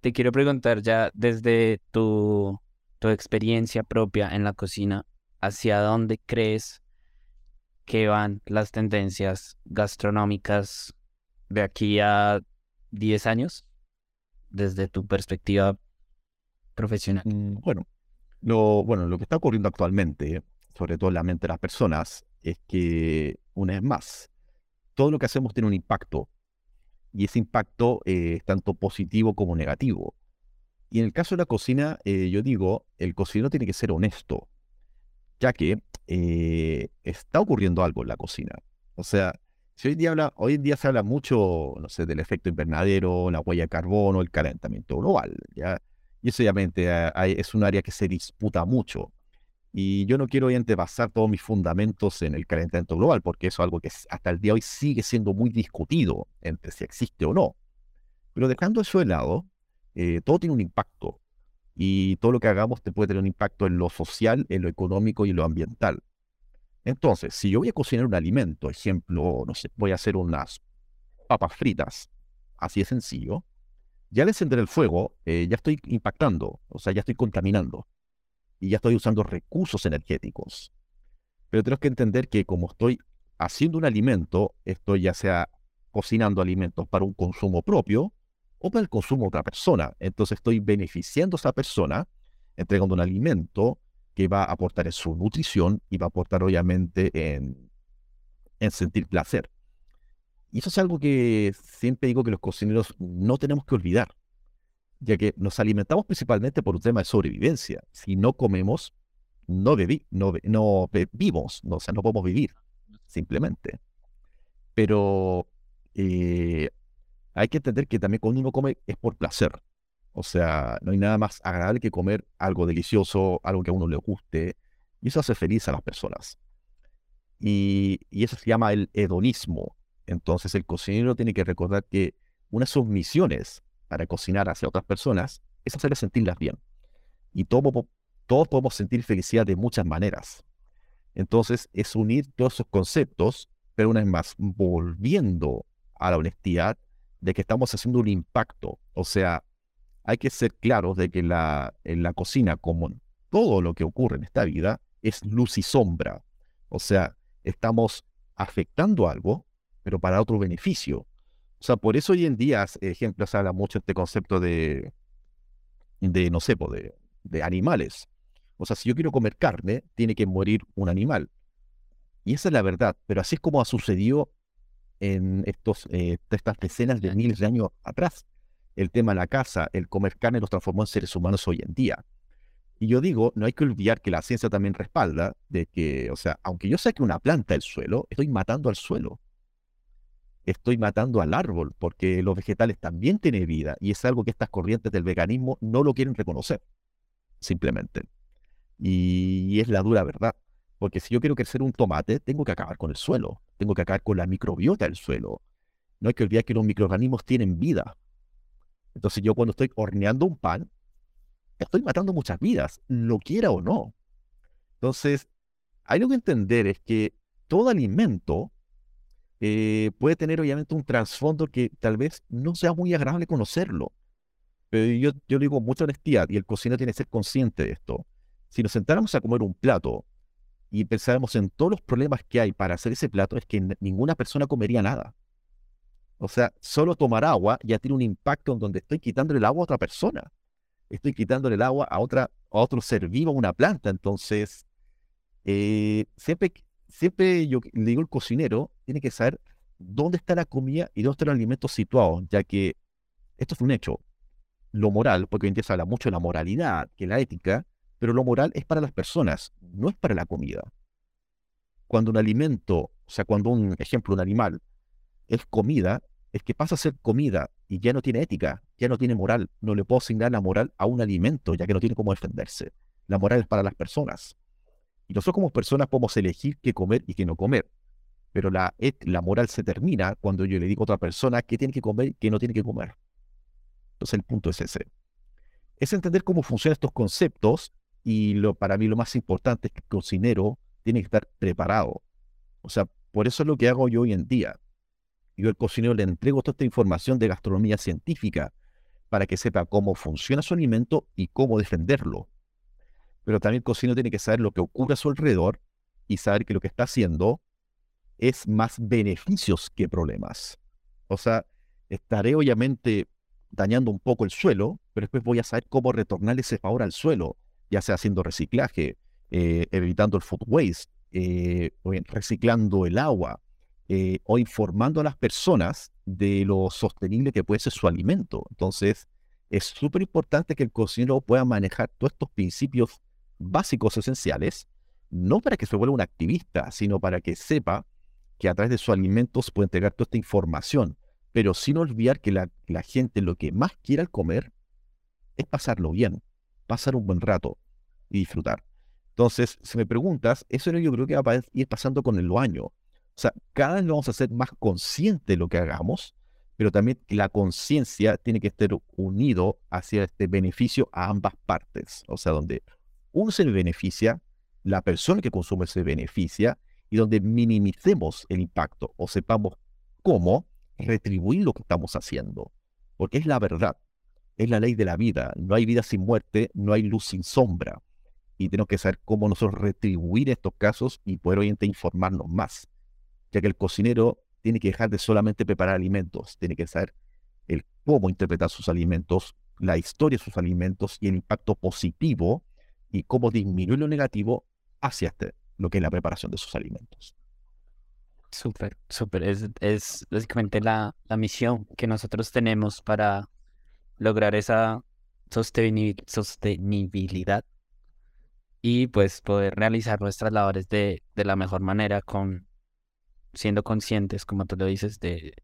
te quiero preguntar ya desde tu, experiencia propia en la cocina, ¿hacia dónde crees que van las tendencias gastronómicas de aquí a 10 años, desde tu perspectiva profesional? Mm, bueno, lo, bueno, lo que está ocurriendo actualmente, sobre todo en la mente de las personas, es que, una vez más, todo lo que hacemos tiene un impacto y ese impacto eh, es tanto positivo como negativo. Y en el caso de la cocina, eh, yo digo, el cocinero tiene que ser honesto, ya que eh, está ocurriendo algo en la cocina. O sea, si hoy, día hoy en día se habla mucho, no sé, del efecto invernadero, la huella de carbono, el calentamiento global, ¿ya? Y eso obviamente es un área que se disputa mucho. Y yo no quiero obviamente basar todos mis fundamentos en el calentamiento global, porque eso es algo que hasta el día de hoy sigue siendo muy discutido entre si existe o no. Pero dejando eso de lado, eh, todo tiene un impacto. Y todo lo que hagamos te puede tener un impacto en lo social, en lo económico y en lo ambiental. Entonces, si yo voy a cocinar un alimento, ejemplo, no sé, voy a hacer unas, papas fritas, así de sencillo, ya al encender el fuego, eh, ya estoy impactando, o sea, ya estoy contaminando y ya estoy usando recursos energéticos. Pero tenemos que entender que como estoy haciendo un alimento, estoy ya sea cocinando alimentos para un consumo propio o para el consumo de otra persona. Entonces estoy beneficiando a esa persona, entregando un alimento que va a aportar en su nutrición y va a aportar obviamente en, en sentir placer. Y eso es algo que siempre digo que los cocineros no tenemos que olvidar, ya que nos alimentamos principalmente por un tema de sobrevivencia. Si no comemos, no, bebí, no, no vivimos, no, o sea, no podemos vivir, simplemente. Pero eh, hay que entender que también cuando uno come es por placer. O sea, no hay nada más agradable que comer algo delicioso, algo que a uno le guste, y eso hace feliz a las personas. Y, y eso se llama el hedonismo. Entonces el cocinero tiene que recordar que una de sus misiones para cocinar hacia otras personas es hacerles sentirlas bien. Y todo, todos podemos sentir felicidad de muchas maneras. Entonces es unir todos esos conceptos, pero una vez más, volviendo a la honestidad de que estamos haciendo un impacto. O sea, hay que ser claros de que la, en la cocina, como todo lo que ocurre en esta vida, es luz y sombra. O sea, estamos afectando algo, pero para otro beneficio. O sea, por eso hoy en día, ejemplos, habla mucho este concepto de, de no sé, de, de animales. O sea, si yo quiero comer carne, tiene que morir un animal. Y esa es la verdad, pero así es como ha sucedido en estos, eh, estas decenas de miles de años atrás. El tema de la caza, el comer carne los transformó en seres humanos hoy en día. Y yo digo, no hay que olvidar que la ciencia también respalda de que, o sea, aunque yo saque una planta del suelo, estoy matando al suelo estoy matando al árbol, porque los vegetales también tienen vida y es algo que estas corrientes del veganismo no lo quieren reconocer, simplemente. Y es la dura verdad, porque si yo quiero crecer un tomate, tengo que acabar con el suelo, tengo que acabar con la microbiota del suelo. No hay que olvidar que los microorganismos tienen vida. Entonces yo cuando estoy horneando un pan, estoy matando muchas vidas, lo quiera o no. Entonces, hay algo que entender es que todo alimento eh, puede tener obviamente un trasfondo que tal vez no sea muy agradable conocerlo. Pero yo, yo digo mucha honestidad y el cocinero tiene que ser consciente de esto. Si nos sentáramos a comer un plato y pensáramos en todos los problemas que hay para hacer ese plato, es que ninguna persona comería nada. O sea, solo tomar agua ya tiene un impacto en donde estoy quitándole el agua a otra persona. Estoy quitándole el agua a, otra, a otro ser vivo, a una planta. Entonces, eh, siempre siempre yo le digo al cocinero, tiene que saber dónde está la comida y dónde están los alimentos situados, ya que esto es un hecho. Lo moral, porque hoy en día se habla mucho de la moralidad, que la ética, pero lo moral es para las personas, no es para la comida. Cuando un alimento, o sea, cuando un ejemplo, un animal es comida, es que pasa a ser comida y ya no tiene ética, ya no tiene moral. No le puedo asignar la moral a un alimento, ya que no tiene cómo defenderse. La moral es para las personas. Y nosotros como personas podemos elegir qué comer y qué no comer. Pero la, la moral se termina cuando yo le digo a otra persona qué tiene que comer y qué no tiene que comer. Entonces el punto es ese. Es entender cómo funcionan estos conceptos y lo, para mí lo más importante es que el cocinero tiene que estar preparado. O sea, por eso es lo que hago yo hoy en día. Yo al cocinero le entrego toda esta información de gastronomía científica para que sepa cómo funciona su alimento y cómo defenderlo pero también el cocinero tiene que saber lo que ocurre a su alrededor y saber que lo que está haciendo es más beneficios que problemas. O sea, estaré obviamente dañando un poco el suelo, pero después voy a saber cómo retornar ese favor al suelo, ya sea haciendo reciclaje, eh, evitando el food waste, eh, reciclando el agua, eh, o informando a las personas de lo sostenible que puede ser su alimento. Entonces, es súper importante que el cocinero pueda manejar todos estos principios básicos esenciales, no para que se vuelva un activista, sino para que sepa que a través de sus alimentos puede entregar toda esta información, pero sin olvidar que la, gente lo que más quiere al comer es pasarlo bien, pasar un buen rato y disfrutar. Entonces, si me preguntas, eso yo creo que va a ir pasando con el año. O sea, cada vez vamos a ser más conscientes de lo que hagamos, pero también la conciencia tiene que estar unido hacia este beneficio a ambas partes. O sea, donde uno se beneficia, la persona que consume se beneficia, y donde minimicemos el impacto o sepamos cómo, retribuir lo que estamos haciendo, porque es la verdad, es la ley de la vida. No hay vida sin muerte, no hay luz sin sombra. Y tenemos que saber cómo nosotros retribuir estos casos y poder obviamente informarnos más, ya que el cocinero tiene que dejar de solamente preparar alimentos, tiene que saber el cómo interpretar sus alimentos, la historia de sus alimentos y el impacto positivo y cómo disminuir lo negativo hacia este, lo que es la preparación de sus alimentos. Súper, súper. Es, es básicamente la, la misión que nosotros tenemos para lograr esa sostenibilidad y pues poder realizar nuestras labores de, de la mejor manera con siendo conscientes, como tú lo dices, de,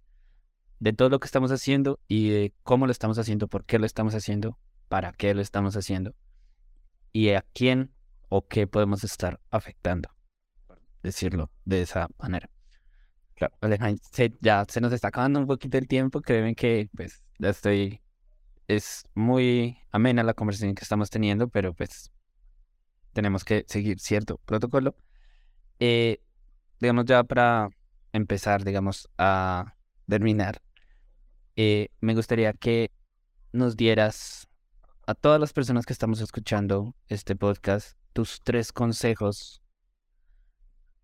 de todo lo que estamos haciendo y de cómo lo estamos haciendo, por qué lo estamos haciendo, para qué lo estamos haciendo y a quién o qué podemos estar afectando, decirlo de esa manera. Claro, ya se nos está acabando un poquito el tiempo, créeme que pues ya estoy, es muy amena la conversación que estamos teniendo, pero pues tenemos que seguir cierto protocolo. Eh, digamos ya para empezar, digamos, a terminar, eh, me gustaría que nos dieras a todas las personas que estamos escuchando este podcast tus tres consejos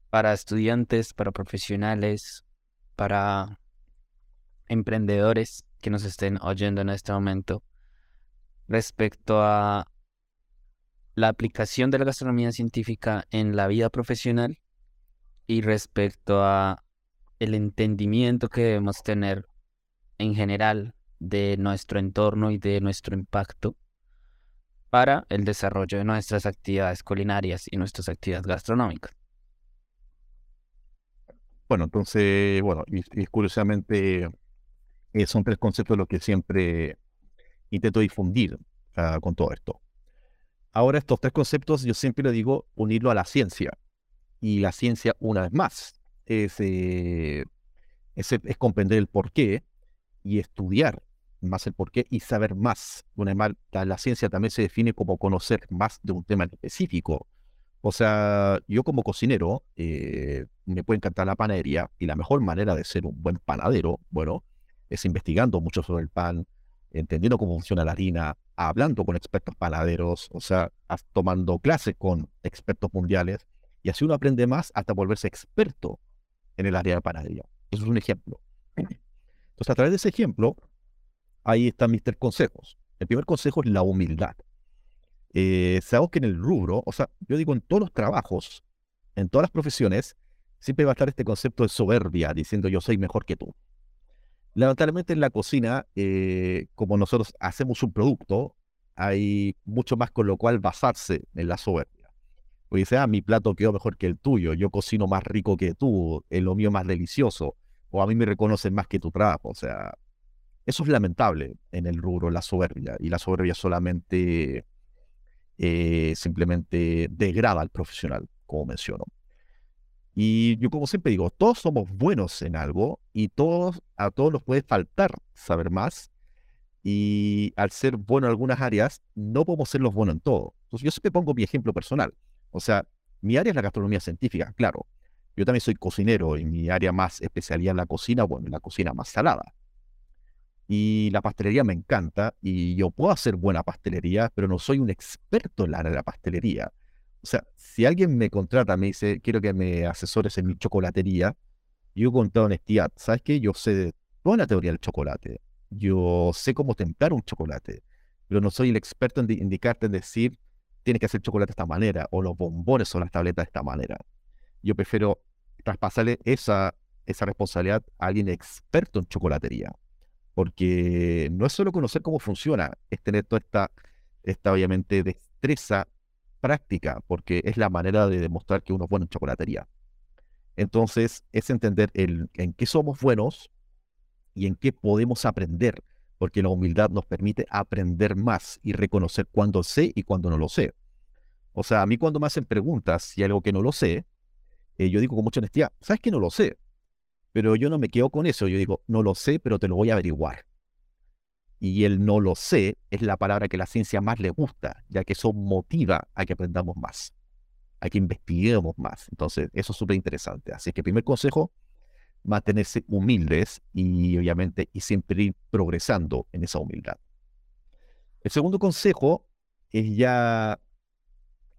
para estudiantes, para profesionales, para emprendedores que nos estén oyendo en este momento respecto a la aplicación de la gastronomía científica en la vida profesional y respecto a el entendimiento que debemos tener en general de nuestro entorno y de nuestro impacto para el desarrollo de nuestras actividades culinarias y nuestras actividades gastronómicas. Bueno, entonces, bueno, y, curiosamente eh, son tres conceptos los que siempre intento difundir ah, con todo esto. Ahora, estos tres conceptos yo siempre le digo unirlo a la ciencia. Y la ciencia, una vez más, es, eh, es, comprender el porqué y estudiar más el porqué y saber más. Una más, la ciencia también se define como conocer más de un tema específico. O sea, yo como cocinero eh, me puede encantar la panadería y la mejor manera de ser un buen panadero, bueno, es investigando mucho sobre el pan, entendiendo cómo funciona la harina, hablando con expertos panaderos, o sea, tomando clases con expertos mundiales y así uno aprende más hasta volverse experto en el área de panadería. Eso es un ejemplo. Entonces, a través de ese ejemplo, ahí están mis tres consejos. El primer consejo es la humildad eh, sabemos que en el rubro, o sea, yo digo en todos los trabajos, en todas las profesiones, siempre va a estar este concepto de soberbia, diciendo yo soy mejor que tú. Lamentablemente en la cocina, eh, como nosotros hacemos un producto, hay mucho más con lo cual basarse en la soberbia. Porque dice, ah, mi plato quedó mejor que el tuyo, yo cocino más rico que tú, el lo mío más delicioso, o a mí me reconocen más que tu trabajo. O sea, eso es lamentable en el rubro, la soberbia. Y la soberbia solamente eh, simplemente degrada al profesional, como menciono. Y yo como siempre digo, todos somos buenos en algo y todos, a todos nos puede faltar saber más. Y al ser bueno en algunas áreas, no podemos ser los buenos en todo. Entonces yo siempre pongo mi ejemplo personal. O sea, mi área es la gastronomía científica, claro. Yo también soy cocinero y mi área más especialidad en la cocina, bueno, en la cocina más salada. Y la pastelería me encanta y yo puedo hacer buena pastelería, pero no soy un experto en la de la pastelería. O sea, si alguien me contrata, me dice, quiero que me asesores en mi chocolatería, yo con toda honestidad, ¿sabes qué? Yo sé toda la teoría del chocolate. Yo sé cómo templar un chocolate, pero no soy el experto en indicarte, en decir, tienes que hacer chocolate de esta manera, o los bombones o las tabletas de esta manera. Yo prefiero traspasarle esa, esa responsabilidad a alguien experto en chocolatería porque no es solo conocer cómo funciona, es tener toda esta, esta obviamente destreza práctica, porque es la manera de demostrar que uno es bueno en chocolatería. Entonces, es entender en qué somos buenos y en qué podemos aprender, porque la humildad nos permite aprender más y reconocer cuándo sé y cuándo no lo sé. O sea, a mí cuando me hacen preguntas hay algo que no lo sé, eh, yo digo con mucha honestidad, ¿sabes que no lo sé? Pero yo no me quedo con eso, yo digo, no lo sé, pero te lo voy a averiguar. Y el no lo sé es la palabra que la ciencia más le gusta, ya que eso motiva a que aprendamos más, a que investiguemos más. Entonces, eso es súper interesante. Así que primer consejo, mantenerse humildes y obviamente y siempre ir progresando en esa humildad. El segundo consejo es ya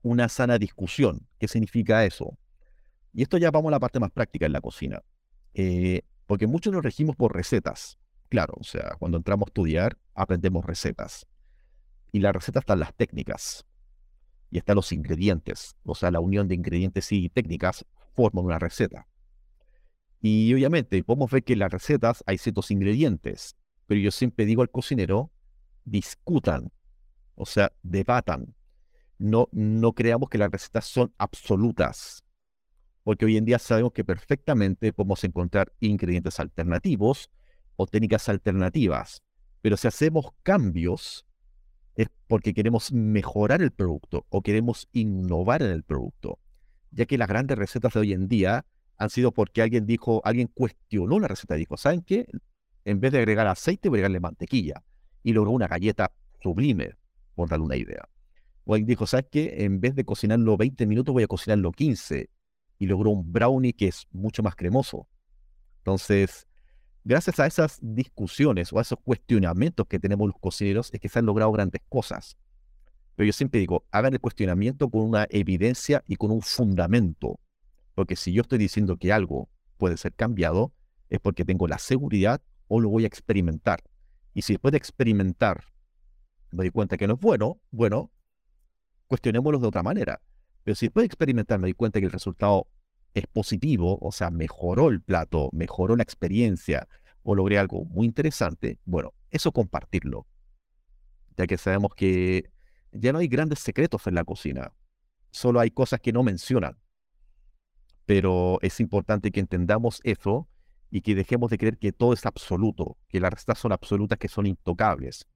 una sana discusión. ¿Qué significa eso? Y esto ya vamos a la parte más práctica en la cocina. Eh, porque muchos nos regimos por recetas. Claro, o sea, cuando entramos a estudiar, aprendemos recetas. Y la receta están las técnicas. Y están los ingredientes. O sea, la unión de ingredientes y técnicas forman una receta. Y obviamente podemos ver que en las recetas hay ciertos ingredientes. Pero yo siempre digo al cocinero, discutan. O sea, debatan. No, no creamos que las recetas son absolutas porque hoy en día sabemos que perfectamente podemos encontrar ingredientes alternativos o técnicas alternativas. Pero si hacemos cambios es porque queremos mejorar el producto o queremos innovar en el producto, ya que las grandes recetas de hoy en día han sido porque alguien dijo, alguien cuestionó la receta y dijo, ¿saben qué? En vez de agregar aceite, voy a agregarle mantequilla. Y logró una galleta sublime, por darle una idea. O alguien dijo, ¿sabes qué? En vez de cocinarlo 20 minutos, voy a cocinarlo 15 y logró un brownie que es mucho más cremoso. Entonces, gracias a esas discusiones o a esos cuestionamientos que tenemos los cocineros, es que se han logrado grandes cosas. Pero yo siempre digo, hagan el cuestionamiento con una evidencia y con un fundamento. Porque si yo estoy diciendo que algo puede ser cambiado, es porque tengo la seguridad o lo voy a experimentar. Y si después de experimentar me doy cuenta que no es bueno, bueno, cuestionémoslo de otra manera. Pero si después de experimentar me di cuenta que el resultado es positivo, o sea, mejoró el plato, mejoró la experiencia o logré algo muy interesante, bueno, eso compartirlo. Ya que sabemos que ya no hay grandes secretos en la cocina, solo hay cosas que no mencionan. Pero es importante que entendamos eso y que dejemos de creer que todo es absoluto, que las recetas son absolutas, que son intocables.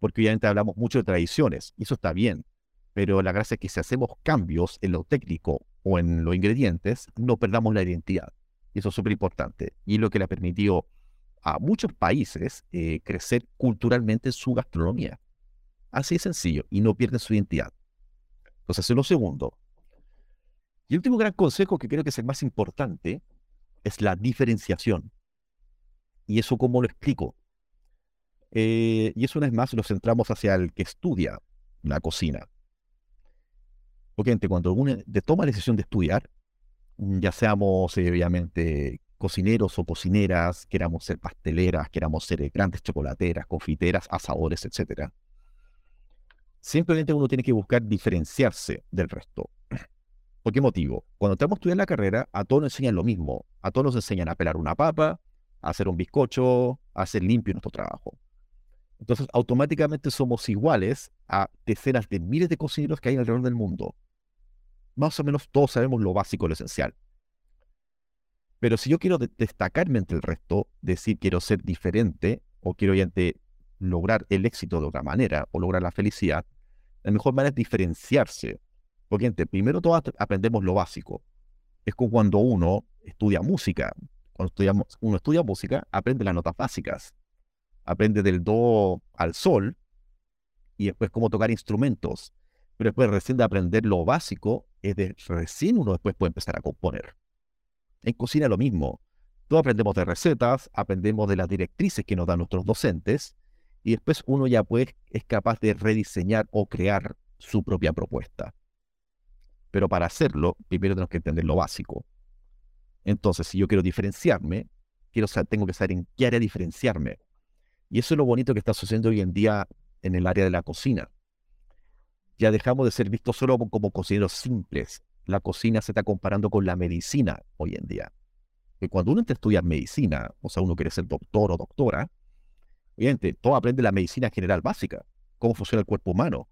Porque obviamente hablamos mucho de tradiciones, y eso está bien, pero la gracia es que si hacemos cambios en lo técnico o en los ingredientes, no perdamos la identidad. Y eso es súper importante. Y es lo que le ha permitido a muchos países eh, crecer culturalmente en su gastronomía. Así de sencillo. Y no pierden su identidad. Entonces, eso es lo segundo. Y el último gran consejo que creo que es el más importante es la diferenciación. ¿Y eso cómo lo explico? Eh, y eso una vez más lo centramos hacia el que estudia la cocina. Porque cuando uno toma la decisión de estudiar, mm, ya seamos eh, obviamente cocineros o cocineras, queramos ser pasteleras, queramos ser eh, grandes chocolateras, confiteras, asadores, etc. Simplemente uno tiene que buscar diferenciarse del resto. ¿Por qué motivo? Cuando estamos estudiando la carrera, a todos nos enseñan lo mismo. A todos nos enseñan a pelar una papa, a hacer un bizcocho, a hacer limpio nuestro trabajo. Entonces, automáticamente somos iguales a decenas de miles de cocineros que hay alrededor del mundo más o menos todos sabemos lo básico, lo esencial. Pero si yo quiero destacarme entre el resto, decir quiero ser diferente o quiero lograr el éxito de otra manera o lograr la felicidad, la mejor manera es diferenciarse. Porque primero todos aprendemos lo básico. Es como cuando uno estudia música. Cuando estudiamos, uno estudia música, aprende las notas básicas. Aprende del do al sol y después cómo tocar instrumentos. Pero después recién de aprender lo básico, es de recién uno después puede empezar a componer. En cocina lo mismo. Todos aprendemos de recetas, aprendemos de las directrices que nos dan nuestros docentes, y después uno ya pues es capaz de rediseñar o crear su propia propuesta. Pero para hacerlo, primero tenemos que entender lo básico. Entonces, si yo quiero diferenciarme, quiero tengo que saber en qué área diferenciarme. Y eso es lo bonito que está sucediendo hoy en día en el área de la cocina ya dejamos de ser vistos solo como cocineros simples. La cocina se está comparando con la medicina hoy en día. Que cuando uno estudia medicina, o sea, uno quiere ser doctor o doctora, obviamente, todo aprende la medicina general básica, cómo funciona el cuerpo humano.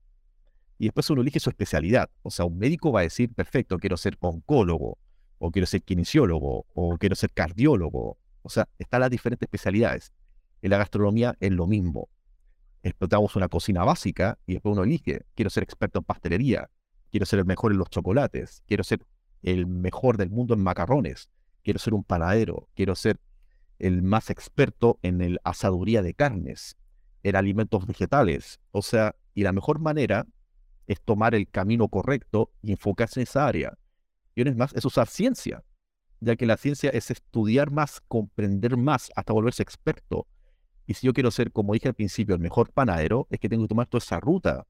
Y después uno elige su especialidad. O sea, un médico va a decir, perfecto, quiero ser oncólogo, o quiero ser kinesiólogo, o quiero ser cardiólogo. O sea, están las diferentes especialidades. En la gastronomía es lo mismo explotamos una cocina básica y después uno elige, quiero ser experto en pastelería, quiero ser el mejor en los chocolates, quiero ser el mejor del mundo en macarrones, quiero ser un panadero, quiero ser el más experto en el asaduría de carnes, en alimentos vegetales. O sea, y la mejor manera es tomar el camino correcto y enfocarse en esa área. Y una vez más, es usar ciencia. ya que la ciencia es estudiar más, comprender más, hasta volverse experto. Y si yo quiero ser, como dije al principio, el mejor panadero, es que tengo que tomar toda esa ruta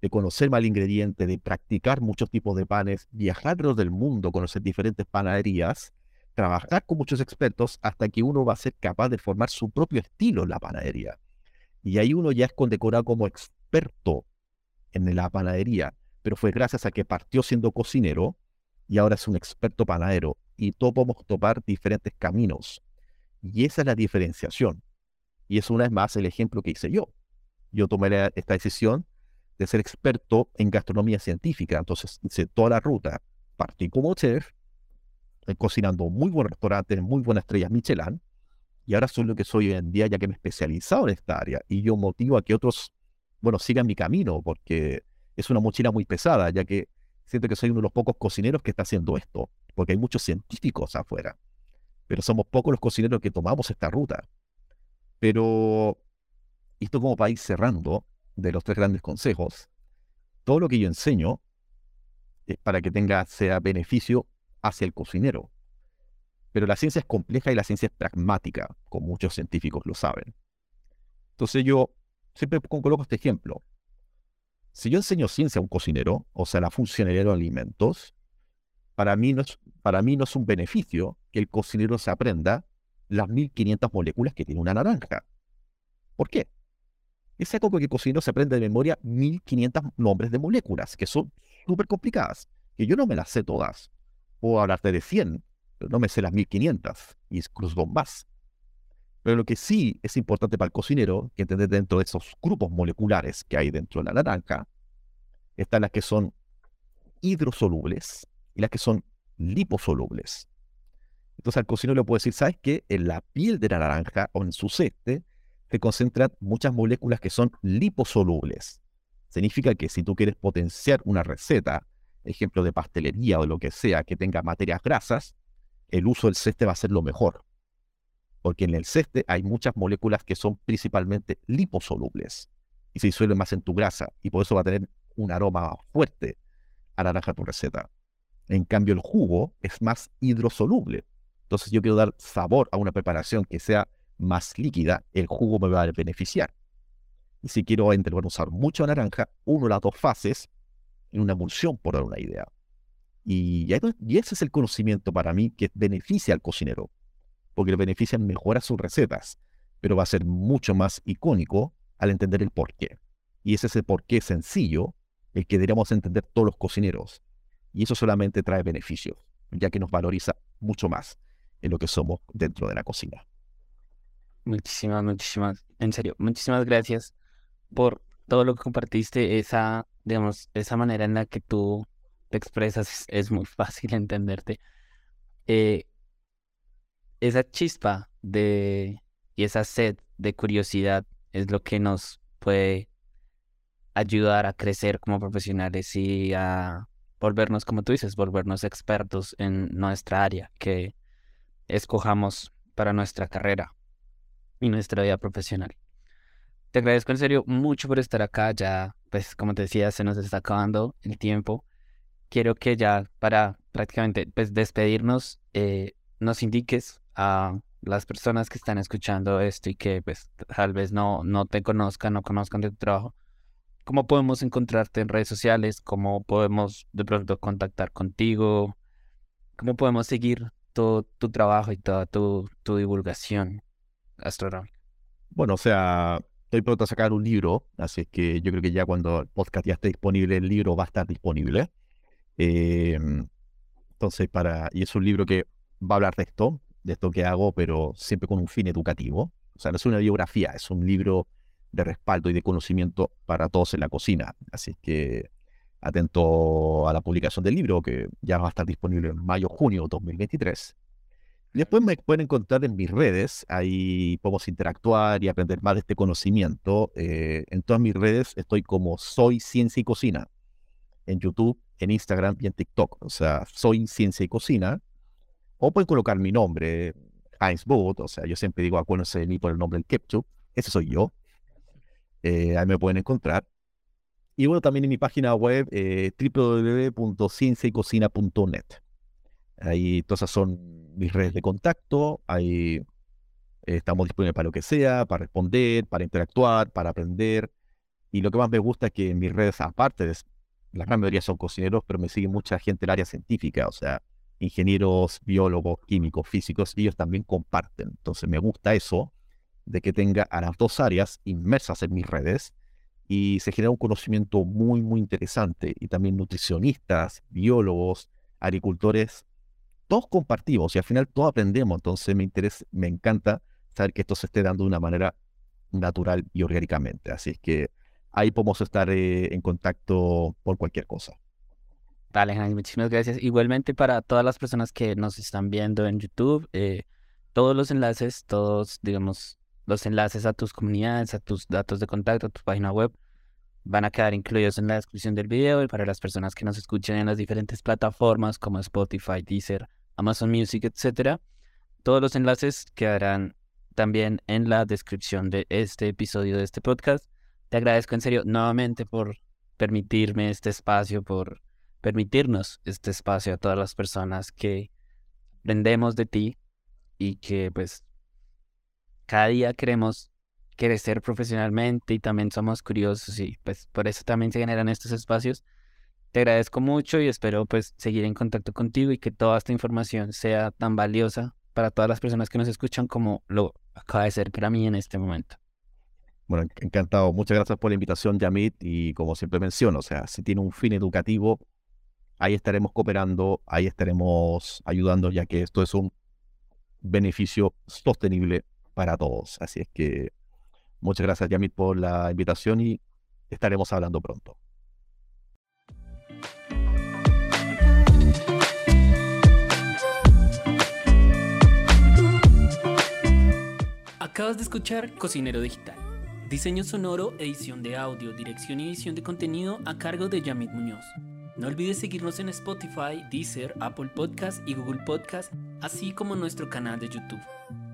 de conocer mal ingrediente, de practicar muchos tipos de panes, viajar alrededor del mundo, conocer diferentes panaderías, trabajar con muchos expertos hasta que uno va a ser capaz de formar su propio estilo en la panadería. Y ahí uno ya es condecorado como experto en la panadería, pero fue gracias a que partió siendo cocinero y ahora es un experto panadero. Y todos podemos topar diferentes caminos. Y esa es la diferenciación. Y es una vez más el ejemplo que hice yo. Yo tomé esta decisión de ser experto en gastronomía científica. Entonces hice toda la ruta. Partí como chef, eh, cocinando muy buenos restaurantes, muy buenas estrellas Michelin. Y ahora soy lo que soy hoy en día, ya que me he especializado en esta área. Y yo motivo a que otros, bueno, sigan mi camino, porque es una mochila muy pesada, ya que siento que soy uno de los pocos cocineros que está haciendo esto, porque hay muchos científicos afuera. Pero somos pocos los cocineros que tomamos esta ruta. Pero esto como para ir cerrando, de los tres grandes consejos, todo lo que yo enseño es para que tenga, sea beneficio hacia el cocinero. Pero la ciencia es compleja y la ciencia es pragmática, como muchos científicos lo saben. Entonces yo siempre coloco este ejemplo. Si yo enseño ciencia a un cocinero, o sea, la funcionalidad de alimentos, para mí, no es, para mí no es un beneficio que el cocinero se aprenda las 1500 moléculas que tiene una naranja. ¿Por qué? Es algo que el cocinero se aprende de memoria 1500 nombres de moléculas, que son súper complicadas, que yo no me las sé todas. Puedo hablarte de 100, pero no me sé las 1500, y incluso más. Pero lo que sí es importante para el cocinero, que entender dentro de esos grupos moleculares que hay dentro de la naranja, están las que son hidrosolubles y las que son liposolubles. Entonces al cocinero le puedo decir, ¿sabes qué? En la piel de la naranja o en su ceste se concentran muchas moléculas que son liposolubles. Significa que si tú quieres potenciar una receta, ejemplo de pastelería o lo que sea, que tenga materias grasas, el uso del ceste va a ser lo mejor. Porque en el ceste hay muchas moléculas que son principalmente liposolubles y se disuelven más en tu grasa y por eso va a tener un aroma fuerte a naranja tu receta. En cambio, el jugo es más hidrosoluble. Entonces yo quiero dar sabor a una preparación que sea más líquida, el jugo me va a beneficiar. Y si quiero usar mucho naranja, uno de las dos fases en una emulsión, por dar una idea. Y, y ese es el conocimiento para mí que beneficia al cocinero, porque le beneficia mejorar sus recetas, pero va a ser mucho más icónico al entender el porqué. Y ese es el porqué sencillo, el que deberíamos entender todos los cocineros. Y eso solamente trae beneficios, ya que nos valoriza mucho más en lo que somos dentro de la cocina. Muchísimas, muchísimas, en serio, muchísimas gracias por todo lo que compartiste, esa, digamos, esa manera en la que tú te expresas es, muy fácil entenderte. Eh, esa chispa de y esa sed de curiosidad es lo que nos puede ayudar a crecer como profesionales y a volvernos, como tú dices, volvernos expertos en nuestra área que escojamos para nuestra carrera y nuestra vida profesional. Te agradezco en serio mucho por estar acá. Ya, pues como te decía, se nos está acabando el tiempo. Quiero que ya para prácticamente pues, despedirnos, eh, nos indiques a las personas que están escuchando esto y que pues tal vez no, no te conozcan, no conozcan de tu trabajo, cómo podemos encontrarte en redes sociales, cómo podemos de pronto contactar contigo, cómo podemos seguir todo tu trabajo y toda tu, tu divulgación astronómica. Bueno, o sea, estoy pronto a sacar un libro, así que yo creo que ya cuando el podcast ya esté disponible, el libro va a estar disponible. Em, entonces, para, y es un libro que va a hablar de esto, de esto que hago, pero siempre con un fin educativo. O sea, no es una biografía, es un libro de respaldo y de conocimiento para todos en la cocina. Así que atento a la publicación del libro, que ya va a estar disponible en mayo-junio de 2023. Después me pueden encontrar en mis redes, ahí podemos interactuar y aprender más de este conocimiento. Eh, en todas mis redes estoy como Soy Ciencia y Cocina, en YouTube, en Instagram y en TikTok. O sea, Soy Ciencia y Cocina. O pueden colocar mi nombre, Heinz Boot, o sea, yo siempre digo, acuérdense de mí por el nombre del Ketchup, ese soy yo. Eh, ahí me pueden encontrar. Y bueno, también en mi página web, eh, www.cienciaycocina.net. Ahí todas son mis redes de contacto. Ahí estamos disponibles para lo que sea, para responder, para interactuar, para aprender. Y lo que más me gusta es que en mis redes, aparte de la gran mayoría son cocineros, pero me sigue mucha gente del área científica, o sea, ingenieros, biólogos, químicos, físicos, ellos también comparten. Entonces me gusta eso, de que tenga a las dos áreas inmersas en mis redes y se genera un conocimiento muy, muy interesante. Y también nutricionistas, biólogos, agricultores, todos compartimos y al final todos aprendemos. Entonces me interesa, me encanta saber que esto se esté dando de una manera natural y orgánicamente. Así es que ahí podemos estar eh, en contacto por cualquier cosa. Vale, Jaime, muchísimas gracias. Igualmente para todas las personas que nos están viendo en YouTube, eh, todos los enlaces, todos, digamos, los enlaces a tus comunidades, a tus datos de contacto, a tu página web, van a quedar incluidos en la descripción del video y para las personas que nos escuchen en las diferentes plataformas como Spotify, Deezer, Amazon Music, etcétera, todos los enlaces quedarán también en la descripción de este episodio de este podcast. Te agradezco en serio nuevamente por permitirme este espacio, por permitirnos este espacio a todas las personas que aprendemos de ti y que pues cada día queremos crecer profesionalmente y también somos curiosos y pues por eso también se generan estos espacios. Te agradezco mucho y espero pues seguir en contacto contigo y que toda esta información sea tan valiosa para todas las personas que nos escuchan como lo acaba de ser para mí en este momento. Bueno, encantado. Muchas gracias por la invitación, Yamit. Y como siempre menciono, o sea, si tiene un fin educativo, ahí estaremos cooperando, ahí estaremos ayudando, ya que esto es un beneficio sostenible para todos. Así es que muchas gracias, Yamit, por la invitación y estaremos hablando pronto. Acabas de escuchar Cocinero Digital. Diseño sonoro, edición de audio, dirección y edición de contenido a cargo de Yamit Muñoz. No olvides seguirnos en Spotify, Deezer, Apple Podcast y Google Podcast, así como nuestro canal de YouTube.